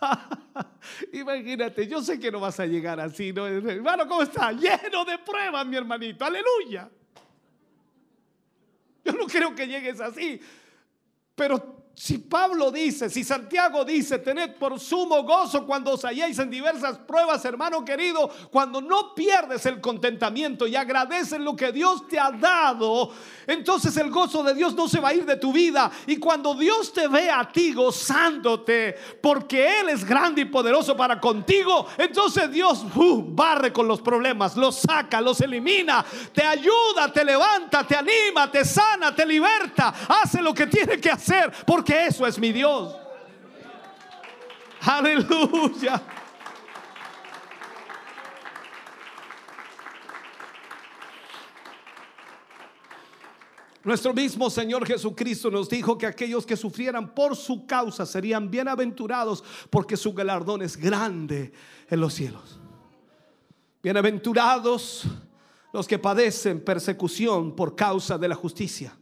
*laughs* Imagínate, yo sé que no vas a llegar así, ¿no? Hermano, ¿cómo está? Lleno de pruebas, mi hermanito. Aleluya. Yo no creo que llegues así, pero si Pablo dice, si Santiago dice, tened por sumo gozo cuando os halléis en diversas pruebas, hermano querido, cuando no pierdes el contentamiento y agradeces lo que Dios te ha dado, entonces el gozo de Dios no se va a ir de tu vida. Y cuando Dios te ve a ti gozándote, porque Él es grande y poderoso para contigo, entonces Dios uh, barre con los problemas, los saca, los elimina, te ayuda, te levanta, te anima, te sana, te liberta, hace lo que tiene que hacer, eso es mi Dios. Aleluya. Nuestro mismo Señor Jesucristo nos dijo que aquellos que sufrieran por su causa serían bienaventurados porque su galardón es grande en los cielos. Bienaventurados los que padecen persecución por causa de la justicia,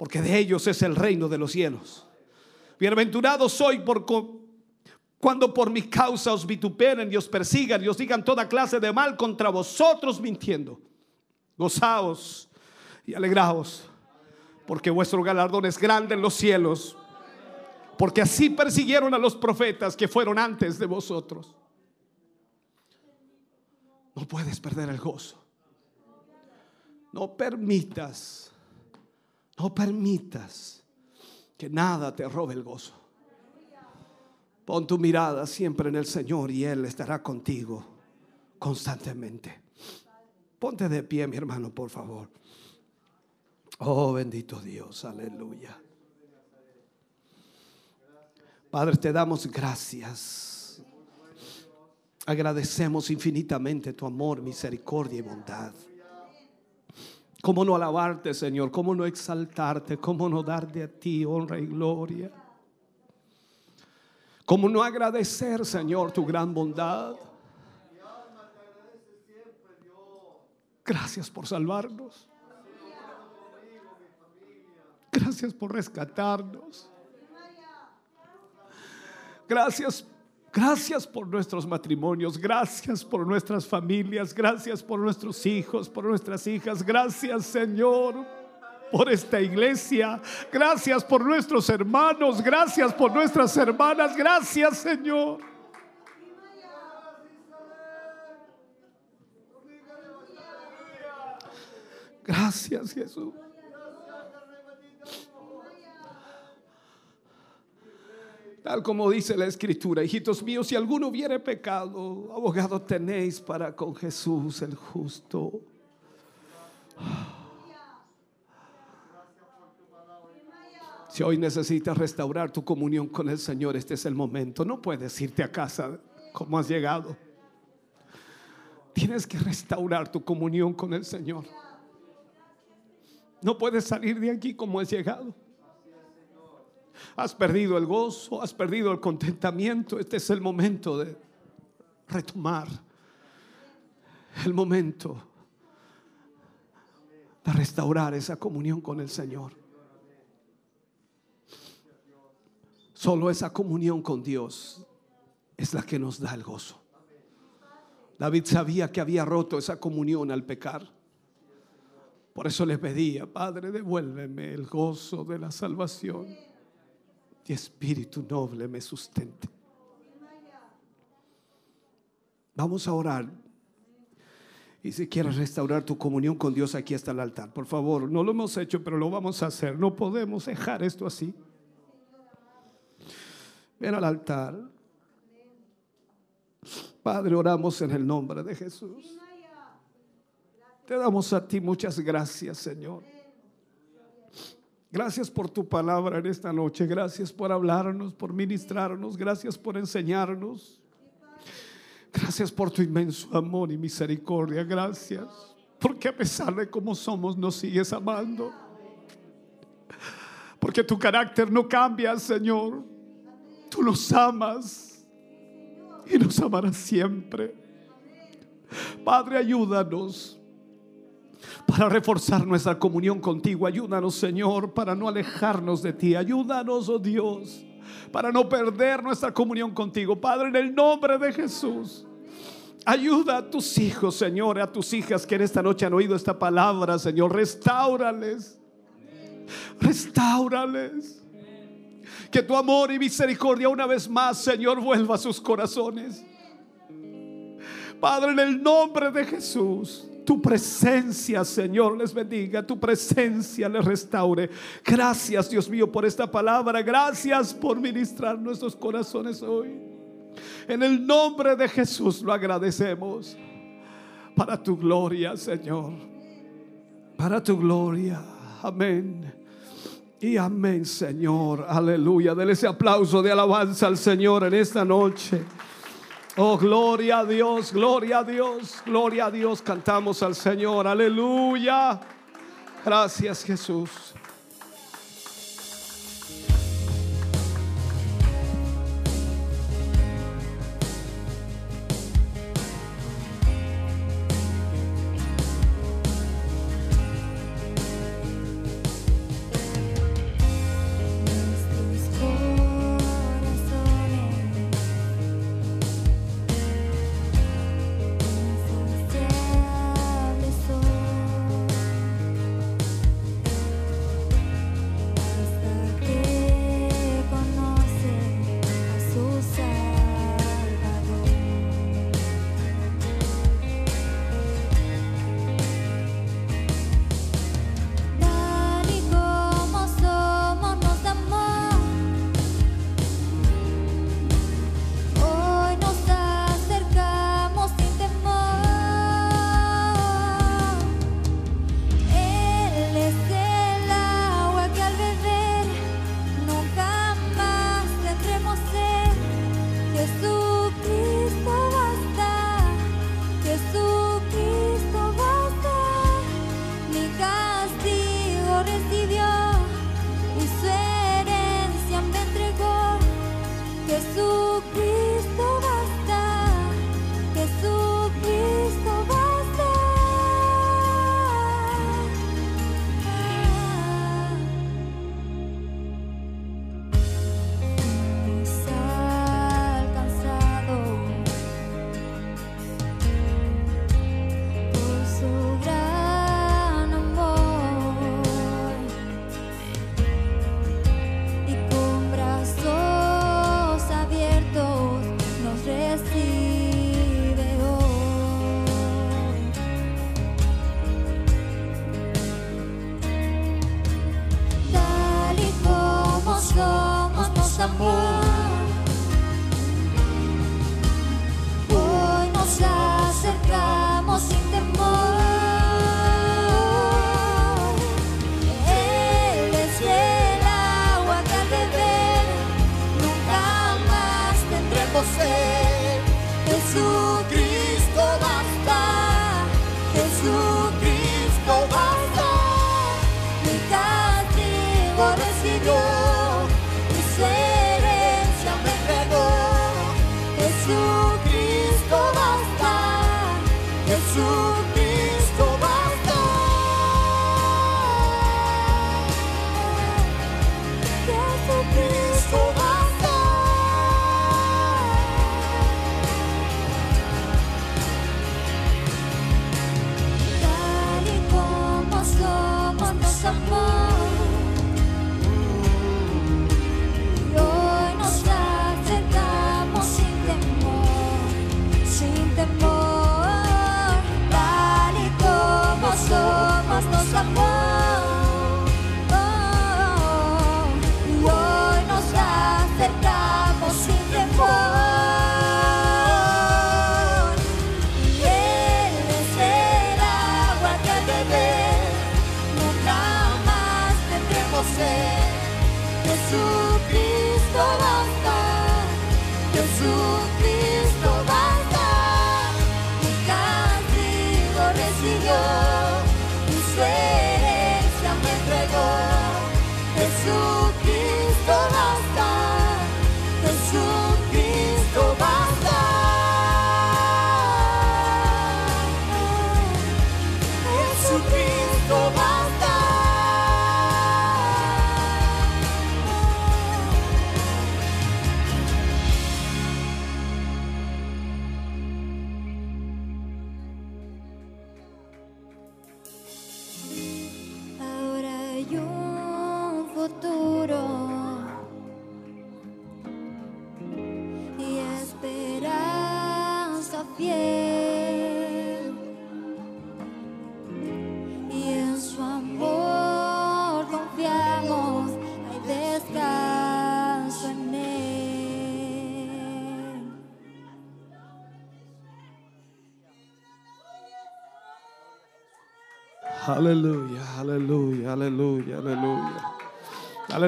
porque de ellos es el reino de los cielos. Bienaventurados soy cuando por mi causa os vituperen y os persigan y os digan toda clase de mal contra vosotros mintiendo. Gozaos y alegraos, porque vuestro galardón es grande en los cielos, porque así persiguieron a los profetas que fueron antes de vosotros. No puedes perder el gozo. No permitas, no permitas que nada te robe el gozo. Pon tu mirada siempre en el Señor y Él estará contigo constantemente. Ponte de pie, mi hermano, por favor. Oh, bendito Dios, aleluya. Padre, te damos gracias. Agradecemos infinitamente tu amor, misericordia y bondad. ¿Cómo no alabarte, Señor? ¿Cómo no exaltarte? ¿Cómo no darte a ti honra y gloria? ¿Cómo no agradecer, Señor, tu gran bondad? Gracias por salvarnos. Gracias por rescatarnos. Gracias, gracias por nuestros matrimonios, gracias por nuestras familias, gracias por nuestros hijos, por nuestras hijas. Gracias, Señor, por esta iglesia. Gracias por nuestros hermanos, gracias por nuestras hermanas. Gracias, Señor. Gracias, Jesús. Tal como dice la escritura, hijitos míos, si alguno hubiere pecado, abogado tenéis para con Jesús el justo. Si hoy necesitas restaurar tu comunión con el Señor, este es el momento. No puedes irte a casa como has llegado. Tienes que restaurar tu comunión con el Señor. No puedes salir de aquí como has llegado. Has perdido el gozo, has perdido el contentamiento. Este es el momento de retomar. El momento de restaurar esa comunión con el Señor. Solo esa comunión con Dios es la que nos da el gozo. David sabía que había roto esa comunión al pecar. Por eso le pedía, Padre, devuélveme el gozo de la salvación y espíritu noble me sustente. Vamos a orar. Y si quieres restaurar tu comunión con Dios, aquí está el altar. Por favor, no lo hemos hecho, pero lo vamos a hacer. No podemos dejar esto así. Ven al altar. Padre, oramos en el nombre de Jesús. Te damos a ti muchas gracias, Señor. Gracias por tu palabra en esta noche. Gracias por hablarnos, por ministrarnos. Gracias por enseñarnos. Gracias por tu inmenso amor y misericordia. Gracias. Porque a pesar de cómo somos, nos sigues amando. Porque tu carácter no cambia, Señor. Tú nos amas y nos amarás siempre. Padre, ayúdanos para reforzar nuestra comunión contigo. Ayúdanos, Señor, para no alejarnos de ti. Ayúdanos, oh Dios, para no perder nuestra comunión contigo. Padre, en el nombre de Jesús. Ayuda a tus hijos, Señor, a tus hijas que en esta noche han oído esta palabra, Señor. Restáurales. Restáurales. Que tu amor y misericordia una vez más, Señor, vuelva a sus corazones. Padre, en el nombre de Jesús. Tu presencia, Señor, les bendiga. Tu presencia les restaure. Gracias, Dios mío, por esta palabra. Gracias por ministrar nuestros corazones hoy. En el nombre de Jesús lo agradecemos. Para tu gloria, Señor. Para tu gloria. Amén. Y amén, Señor. Aleluya. Dele ese aplauso de alabanza al Señor en esta noche. Oh, gloria a Dios, gloria a Dios, gloria a Dios. Cantamos al Señor, aleluya. Gracias Jesús.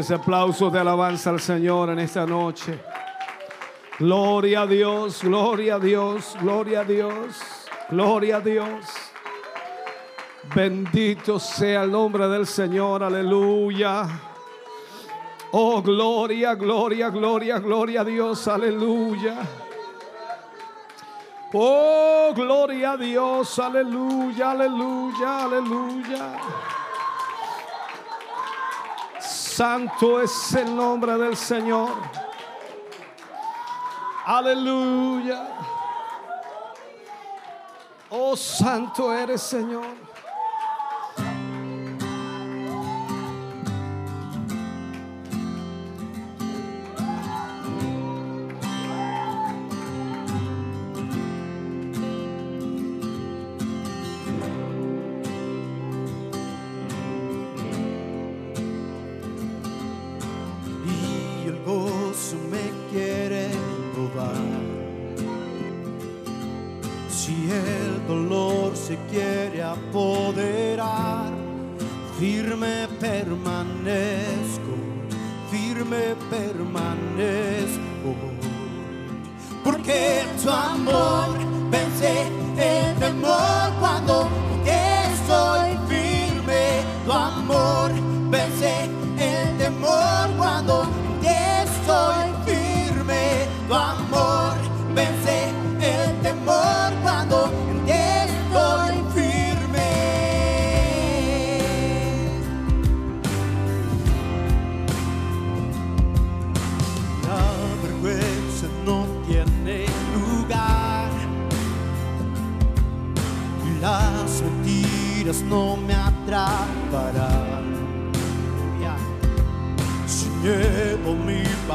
Ese de alabanza al Señor en esta noche. Gloria a Dios, gloria a Dios, gloria a Dios, gloria a Dios. Bendito sea el nombre del Señor, aleluya. Oh, gloria, gloria, gloria, gloria a Dios, aleluya. Oh, gloria a Dios, aleluya, aleluya, aleluya. Santo es el nombre del Señor. Aleluya. Oh, santo eres, Señor.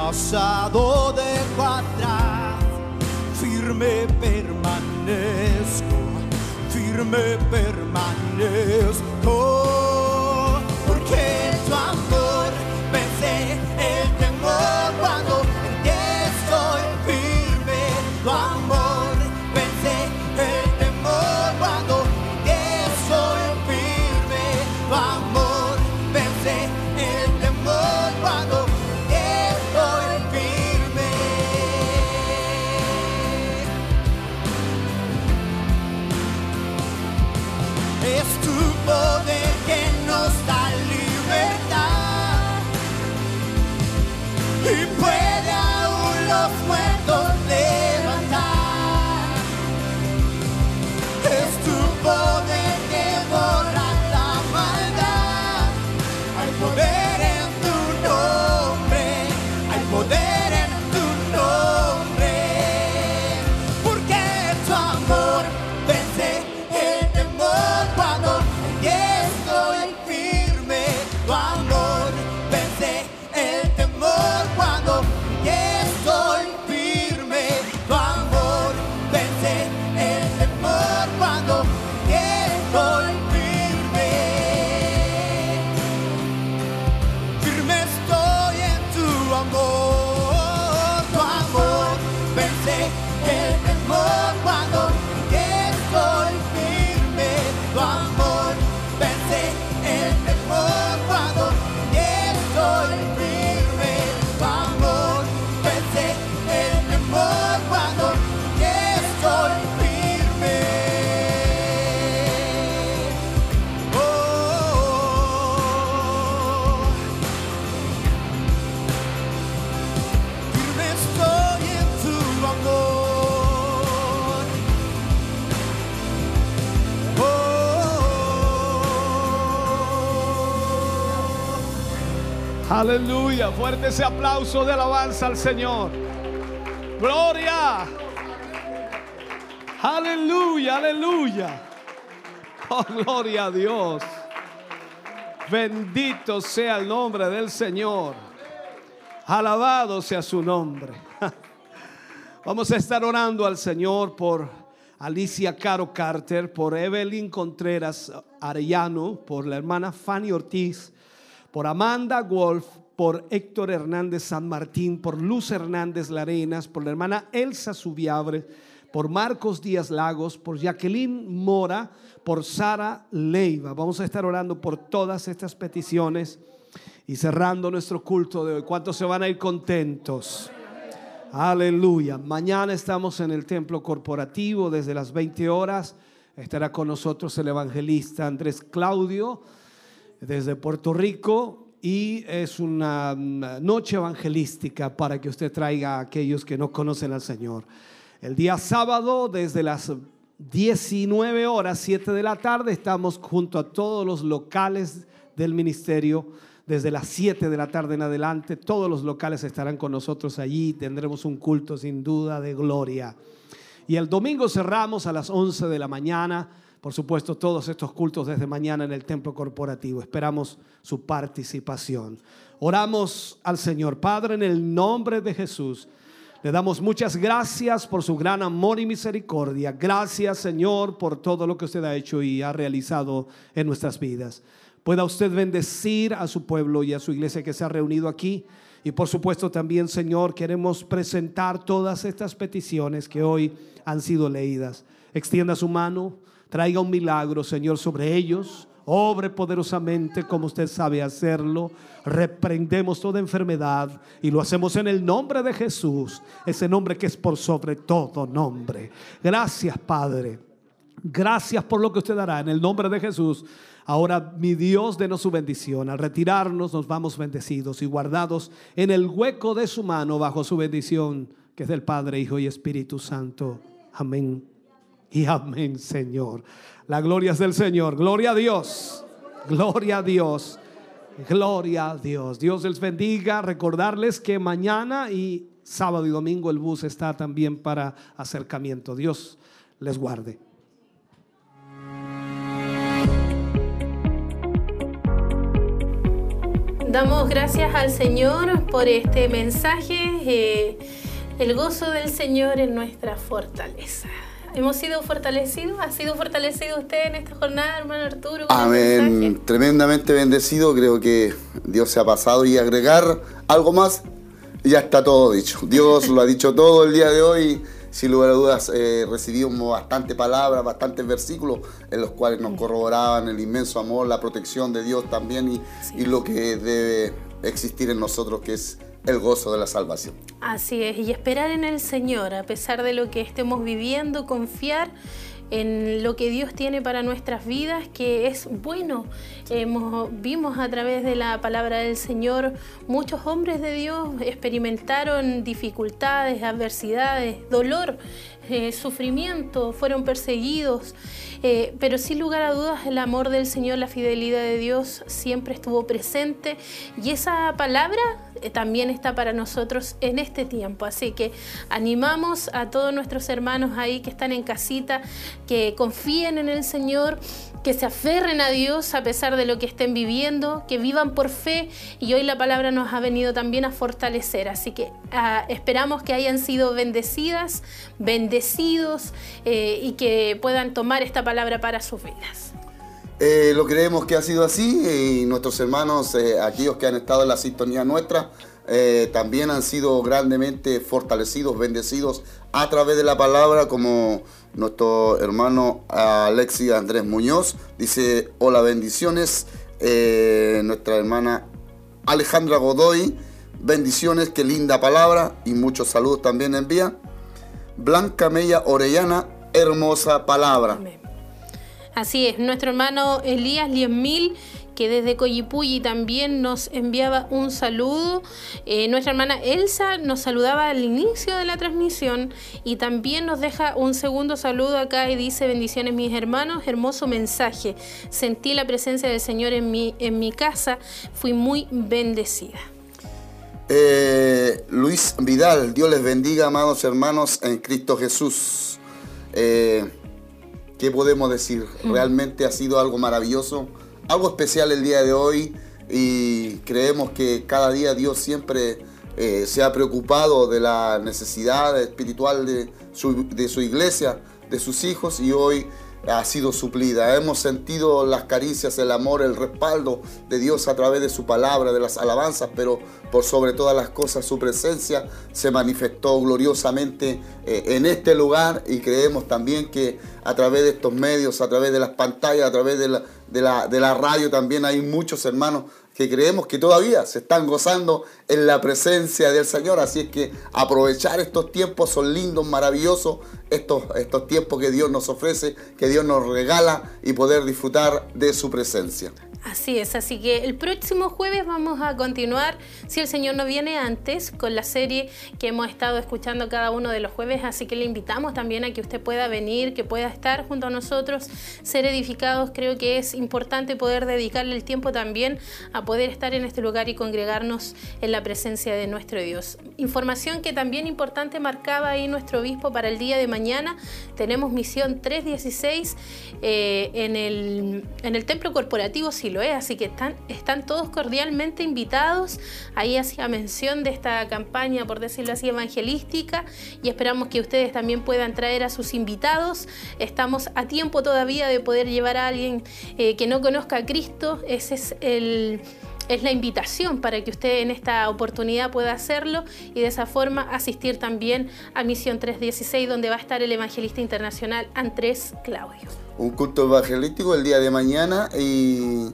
Pasado dejo atrás. Firme permanezco, firme permanezco. Fuerte ese aplauso de alabanza al Señor. Gloria. Aleluya, aleluya. Oh, gloria a Dios. Bendito sea el nombre del Señor. Alabado sea su nombre. *laughs* Vamos a estar orando al Señor por Alicia Caro Carter, por Evelyn Contreras Arellano, por la hermana Fanny Ortiz, por Amanda Wolf, por Héctor Hernández San Martín, por Luz Hernández Larenas, por la hermana Elsa Subiabre, por Marcos Díaz Lagos, por Jacqueline Mora, por Sara Leiva. Vamos a estar orando por todas estas peticiones y cerrando nuestro culto de hoy. ¿Cuántos se van a ir contentos? Aleluya. Mañana estamos en el templo corporativo desde las 20 horas. Estará con nosotros el evangelista Andrés Claudio desde Puerto Rico y es una mm, noche evangelística para que usted traiga a aquellos que no conocen al Señor. El día sábado desde las 19 horas, 7 de la tarde, estamos junto a todos los locales del ministerio. Desde las 7 de la tarde en adelante, todos los locales estarán con nosotros allí. Tendremos un culto sin duda de gloria. Y el domingo cerramos a las 11 de la mañana. Por supuesto, todos estos cultos desde mañana en el templo corporativo. Esperamos su participación. Oramos al Señor Padre en el nombre de Jesús. Le damos muchas gracias por su gran amor y misericordia. Gracias, Señor, por todo lo que usted ha hecho y ha realizado en nuestras vidas. Pueda usted bendecir a su pueblo y a su iglesia que se ha reunido aquí. Y por supuesto también, Señor, queremos presentar todas estas peticiones que hoy han sido leídas. Extienda su mano, traiga un milagro, Señor, sobre ellos. Obre poderosamente como usted sabe hacerlo. Reprendemos toda enfermedad y lo hacemos en el nombre de Jesús, ese nombre que es por sobre todo nombre. Gracias, Padre. Gracias por lo que usted hará en el nombre de Jesús. Ahora, mi Dios, denos su bendición. Al retirarnos, nos vamos bendecidos y guardados en el hueco de su mano bajo su bendición, que es del Padre, Hijo y Espíritu Santo. Amén. Y amén, Señor. La gloria es del Señor. Gloria a Dios. Gloria a Dios. Gloria a Dios. Dios les bendiga. Recordarles que mañana y sábado y domingo el bus está también para acercamiento. Dios les guarde. Damos gracias al Señor por este mensaje. eh, el gozo del Señor es nuestra fortaleza. Hemos sido fortalecidos. ¿Ha sido fortalecido usted en esta jornada, hermano Arturo? el Amén. Tremendamente bendecido. Creo que Dios se ha pasado y agregar algo más, ya está todo dicho. Dios lo ha dicho todo el día de hoy. Sin lugar a dudas, eh, recibimos bastante palabras, bastantes versículos en los cuales nos corroboraban el inmenso amor, la protección de Dios también y, y lo que debe existir en nosotros, que es el gozo de la salvación. Así es, y esperar en el Señor, a pesar de lo que estemos viviendo, confiar en lo que Dios tiene para nuestras vidas, que es bueno. Hemos, vimos a través de la palabra del Señor, muchos hombres de Dios experimentaron dificultades, adversidades, dolor, eh, sufrimiento, fueron perseguidos, eh, pero sin lugar a dudas el amor del Señor, la fidelidad de Dios siempre estuvo presente y esa palabra eh, también está para nosotros en este tiempo. Así que animamos a todos nuestros hermanos ahí que están en casita, que confíen en el Señor, que se aferren a Dios a pesar de lo que estén viviendo, que vivan por fe y hoy la palabra nos ha venido también a fortalecer. Así que ah, esperamos que hayan sido bendecidas, bendecidos eh, y que puedan tomar esta palabra para sus vidas. Eh, lo creemos que ha sido así y nuestros hermanos, eh, aquellos que han estado en la sintonía nuestra, eh, también han sido grandemente fortalecidos, bendecidos a través de la palabra, como nuestro hermano Alexi Andrés Muñoz dice, hola bendiciones, Eh, nuestra hermana Alejandra Godoy, bendiciones, qué linda palabra y muchos saludos también envía. Blanca Mella Orellana, hermosa palabra. Amén. Así es, nuestro hermano Elías Liemil, que desde Coyipulli también nos enviaba un saludo. Eh, nuestra hermana Elsa nos saludaba al inicio de la transmisión y también nos deja un segundo saludo acá y dice, bendiciones mis hermanos, hermoso mensaje. Sentí la presencia del Señor en mi, en mi casa, fui muy bendecida. Eh, Luis Vidal, Dios les bendiga, amados hermanos en Cristo Jesús. Eh, ¿Qué podemos decir? Realmente ha sido algo maravilloso, algo especial el día de hoy y creemos que cada día Dios siempre eh, se ha preocupado de la necesidad espiritual de su, de su iglesia, de sus hijos y hoy ha sido suplida. Hemos sentido las caricias, el amor, el respaldo de Dios a través de su palabra, de las alabanzas, pero por sobre todas las cosas su presencia se manifestó gloriosamente eh, en este lugar y creemos también que a través de estos medios, a través de las pantallas, a través de la, de la, de la radio también hay muchos hermanos que creemos que todavía se están gozando en la presencia del Señor. Así es que aprovechar estos tiempos son lindos, maravillosos, estos, estos tiempos que Dios nos ofrece, que Dios nos regala y poder disfrutar de su presencia. Así es, así que el próximo jueves vamos a continuar, si el Señor no viene antes, con la serie que hemos estado escuchando cada uno de los jueves, así que le invitamos también a que usted pueda venir, que pueda estar junto a nosotros, ser edificados. Creo que es importante poder dedicarle el tiempo también a poder estar en este lugar y congregarnos en la presencia de nuestro Dios. Información que también importante marcaba ahí nuestro obispo para el día de mañana. Tenemos misión 316 eh, en, el, en el templo corporativo Silo así que están, todos cordialmente invitados. Ahí hacía mención de esta campaña, por decirlo así, evangelística y esperamos que ustedes también puedan traer a sus invitados. Estamos a tiempo todavía de poder llevar a alguien eh, que no conozca a Cristo. Ese es es la invitación para que usted en esta oportunidad pueda hacerlo y de esa forma asistir también a Misión 316, donde va a estar el evangelista internacional Andrés Claudio. Un culto evangelístico el día de mañana y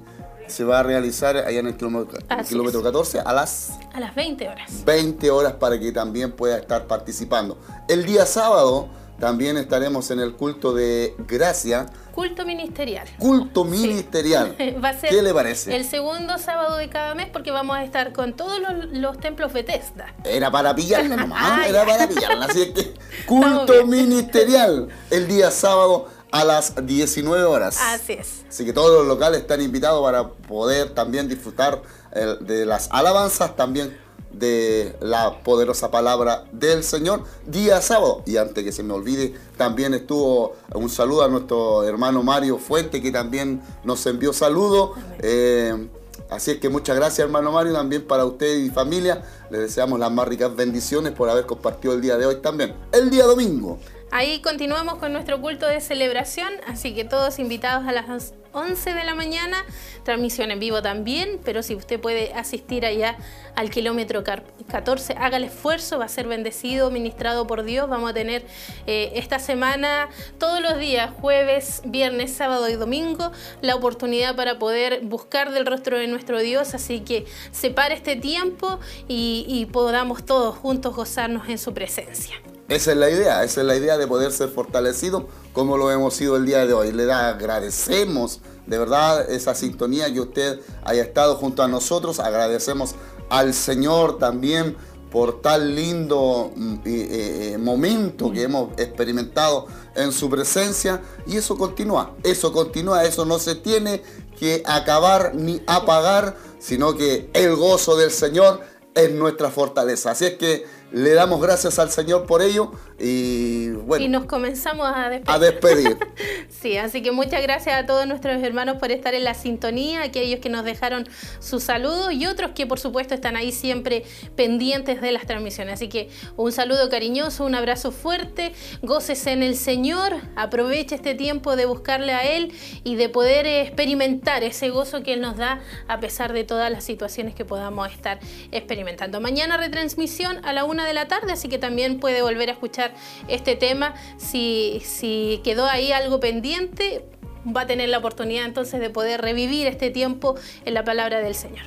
se va a realizar allá en el kilómetro, kilómetro 14 a las... A las 20 horas. 20 horas para que también pueda estar participando. El día sábado también estaremos en el culto de gracia. Culto ministerial. Culto ministerial. *laughs* Va a ser ¿Qué le parece? El segundo sábado de cada mes porque vamos a estar con todos los, templos Bethesda. Era para pillarla *laughs* nomás, ah, era para pillarla. Así es que *laughs* culto ministerial el día sábado a las 19 horas. Así es. Así que todos los locales están invitados para poder también disfrutar eh, de las alabanzas, también de la poderosa palabra del Señor día sábado. Y antes que se me olvide, también estuvo un saludo a nuestro hermano Mario Fuente, que también nos envió saludos. Eh, así es que muchas gracias, hermano Mario, también para usted y familia. Les deseamos las más ricas bendiciones por haber compartido el día de hoy también. El día domingo. Ahí continuamos con nuestro culto de celebración, así que todos invitados a las 11 de la mañana, transmisión en vivo también, pero si usted puede asistir allá al kilómetro 14, haga el esfuerzo, va a ser bendecido, ministrado por Dios. Vamos a tener eh, esta semana, todos los días, jueves, viernes, sábado y domingo, la oportunidad para poder buscar del rostro de nuestro Dios, así que separe este tiempo y, y podamos todos juntos gozarnos en su presencia. Esa es la idea, esa es la idea de poder ser fortalecido como lo hemos sido el día de hoy. Le agradecemos de verdad esa sintonía que usted haya estado junto a nosotros. Agradecemos al Señor también por tal lindo mm, eh, eh, momento que hemos experimentado en su presencia. Y eso continúa, eso continúa, eso no se tiene que acabar ni apagar, sino que el gozo del Señor es nuestra fortaleza. Así es que le damos gracias al Señor por ello y bueno. Y nos comenzamos a despedir. A despedir. *laughs* sí, así que muchas gracias a todos nuestros hermanos por estar en la sintonía, aquellos que nos dejaron su saludo y otros que por supuesto están ahí siempre pendientes de las transmisiones. Así que un saludo cariñoso, un abrazo fuerte, gócese en el Señor, aproveche este tiempo de buscarle a Él y de poder experimentar ese gozo que Él nos da a pesar de todas las situaciones que podamos estar experimentando. Mañana retransmisión a la una de la tarde, así que también puede volver a escuchar este tema. Si, si quedó ahí algo pendiente, va a tener la oportunidad entonces de poder revivir este tiempo en la palabra del Señor.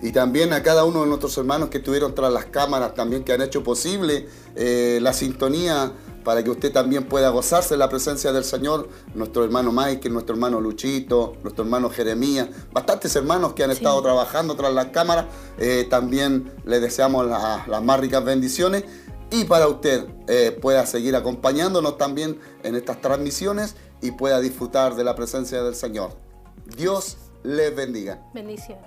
Y también a cada uno de nuestros hermanos que estuvieron tras las cámaras, también que han hecho posible eh, la sintonía para que usted también pueda gozarse de la presencia del Señor. Nuestro hermano Michael, nuestro hermano Luchito, nuestro hermano Jeremías, bastantes hermanos que han estado trabajando tras las cámaras. Eh, también les deseamos las más ricas bendiciones y para usted eh, pueda seguir acompañándonos también en estas transmisiones y pueda disfrutar de la presencia del Señor. Dios les bendiga. Bendiciones.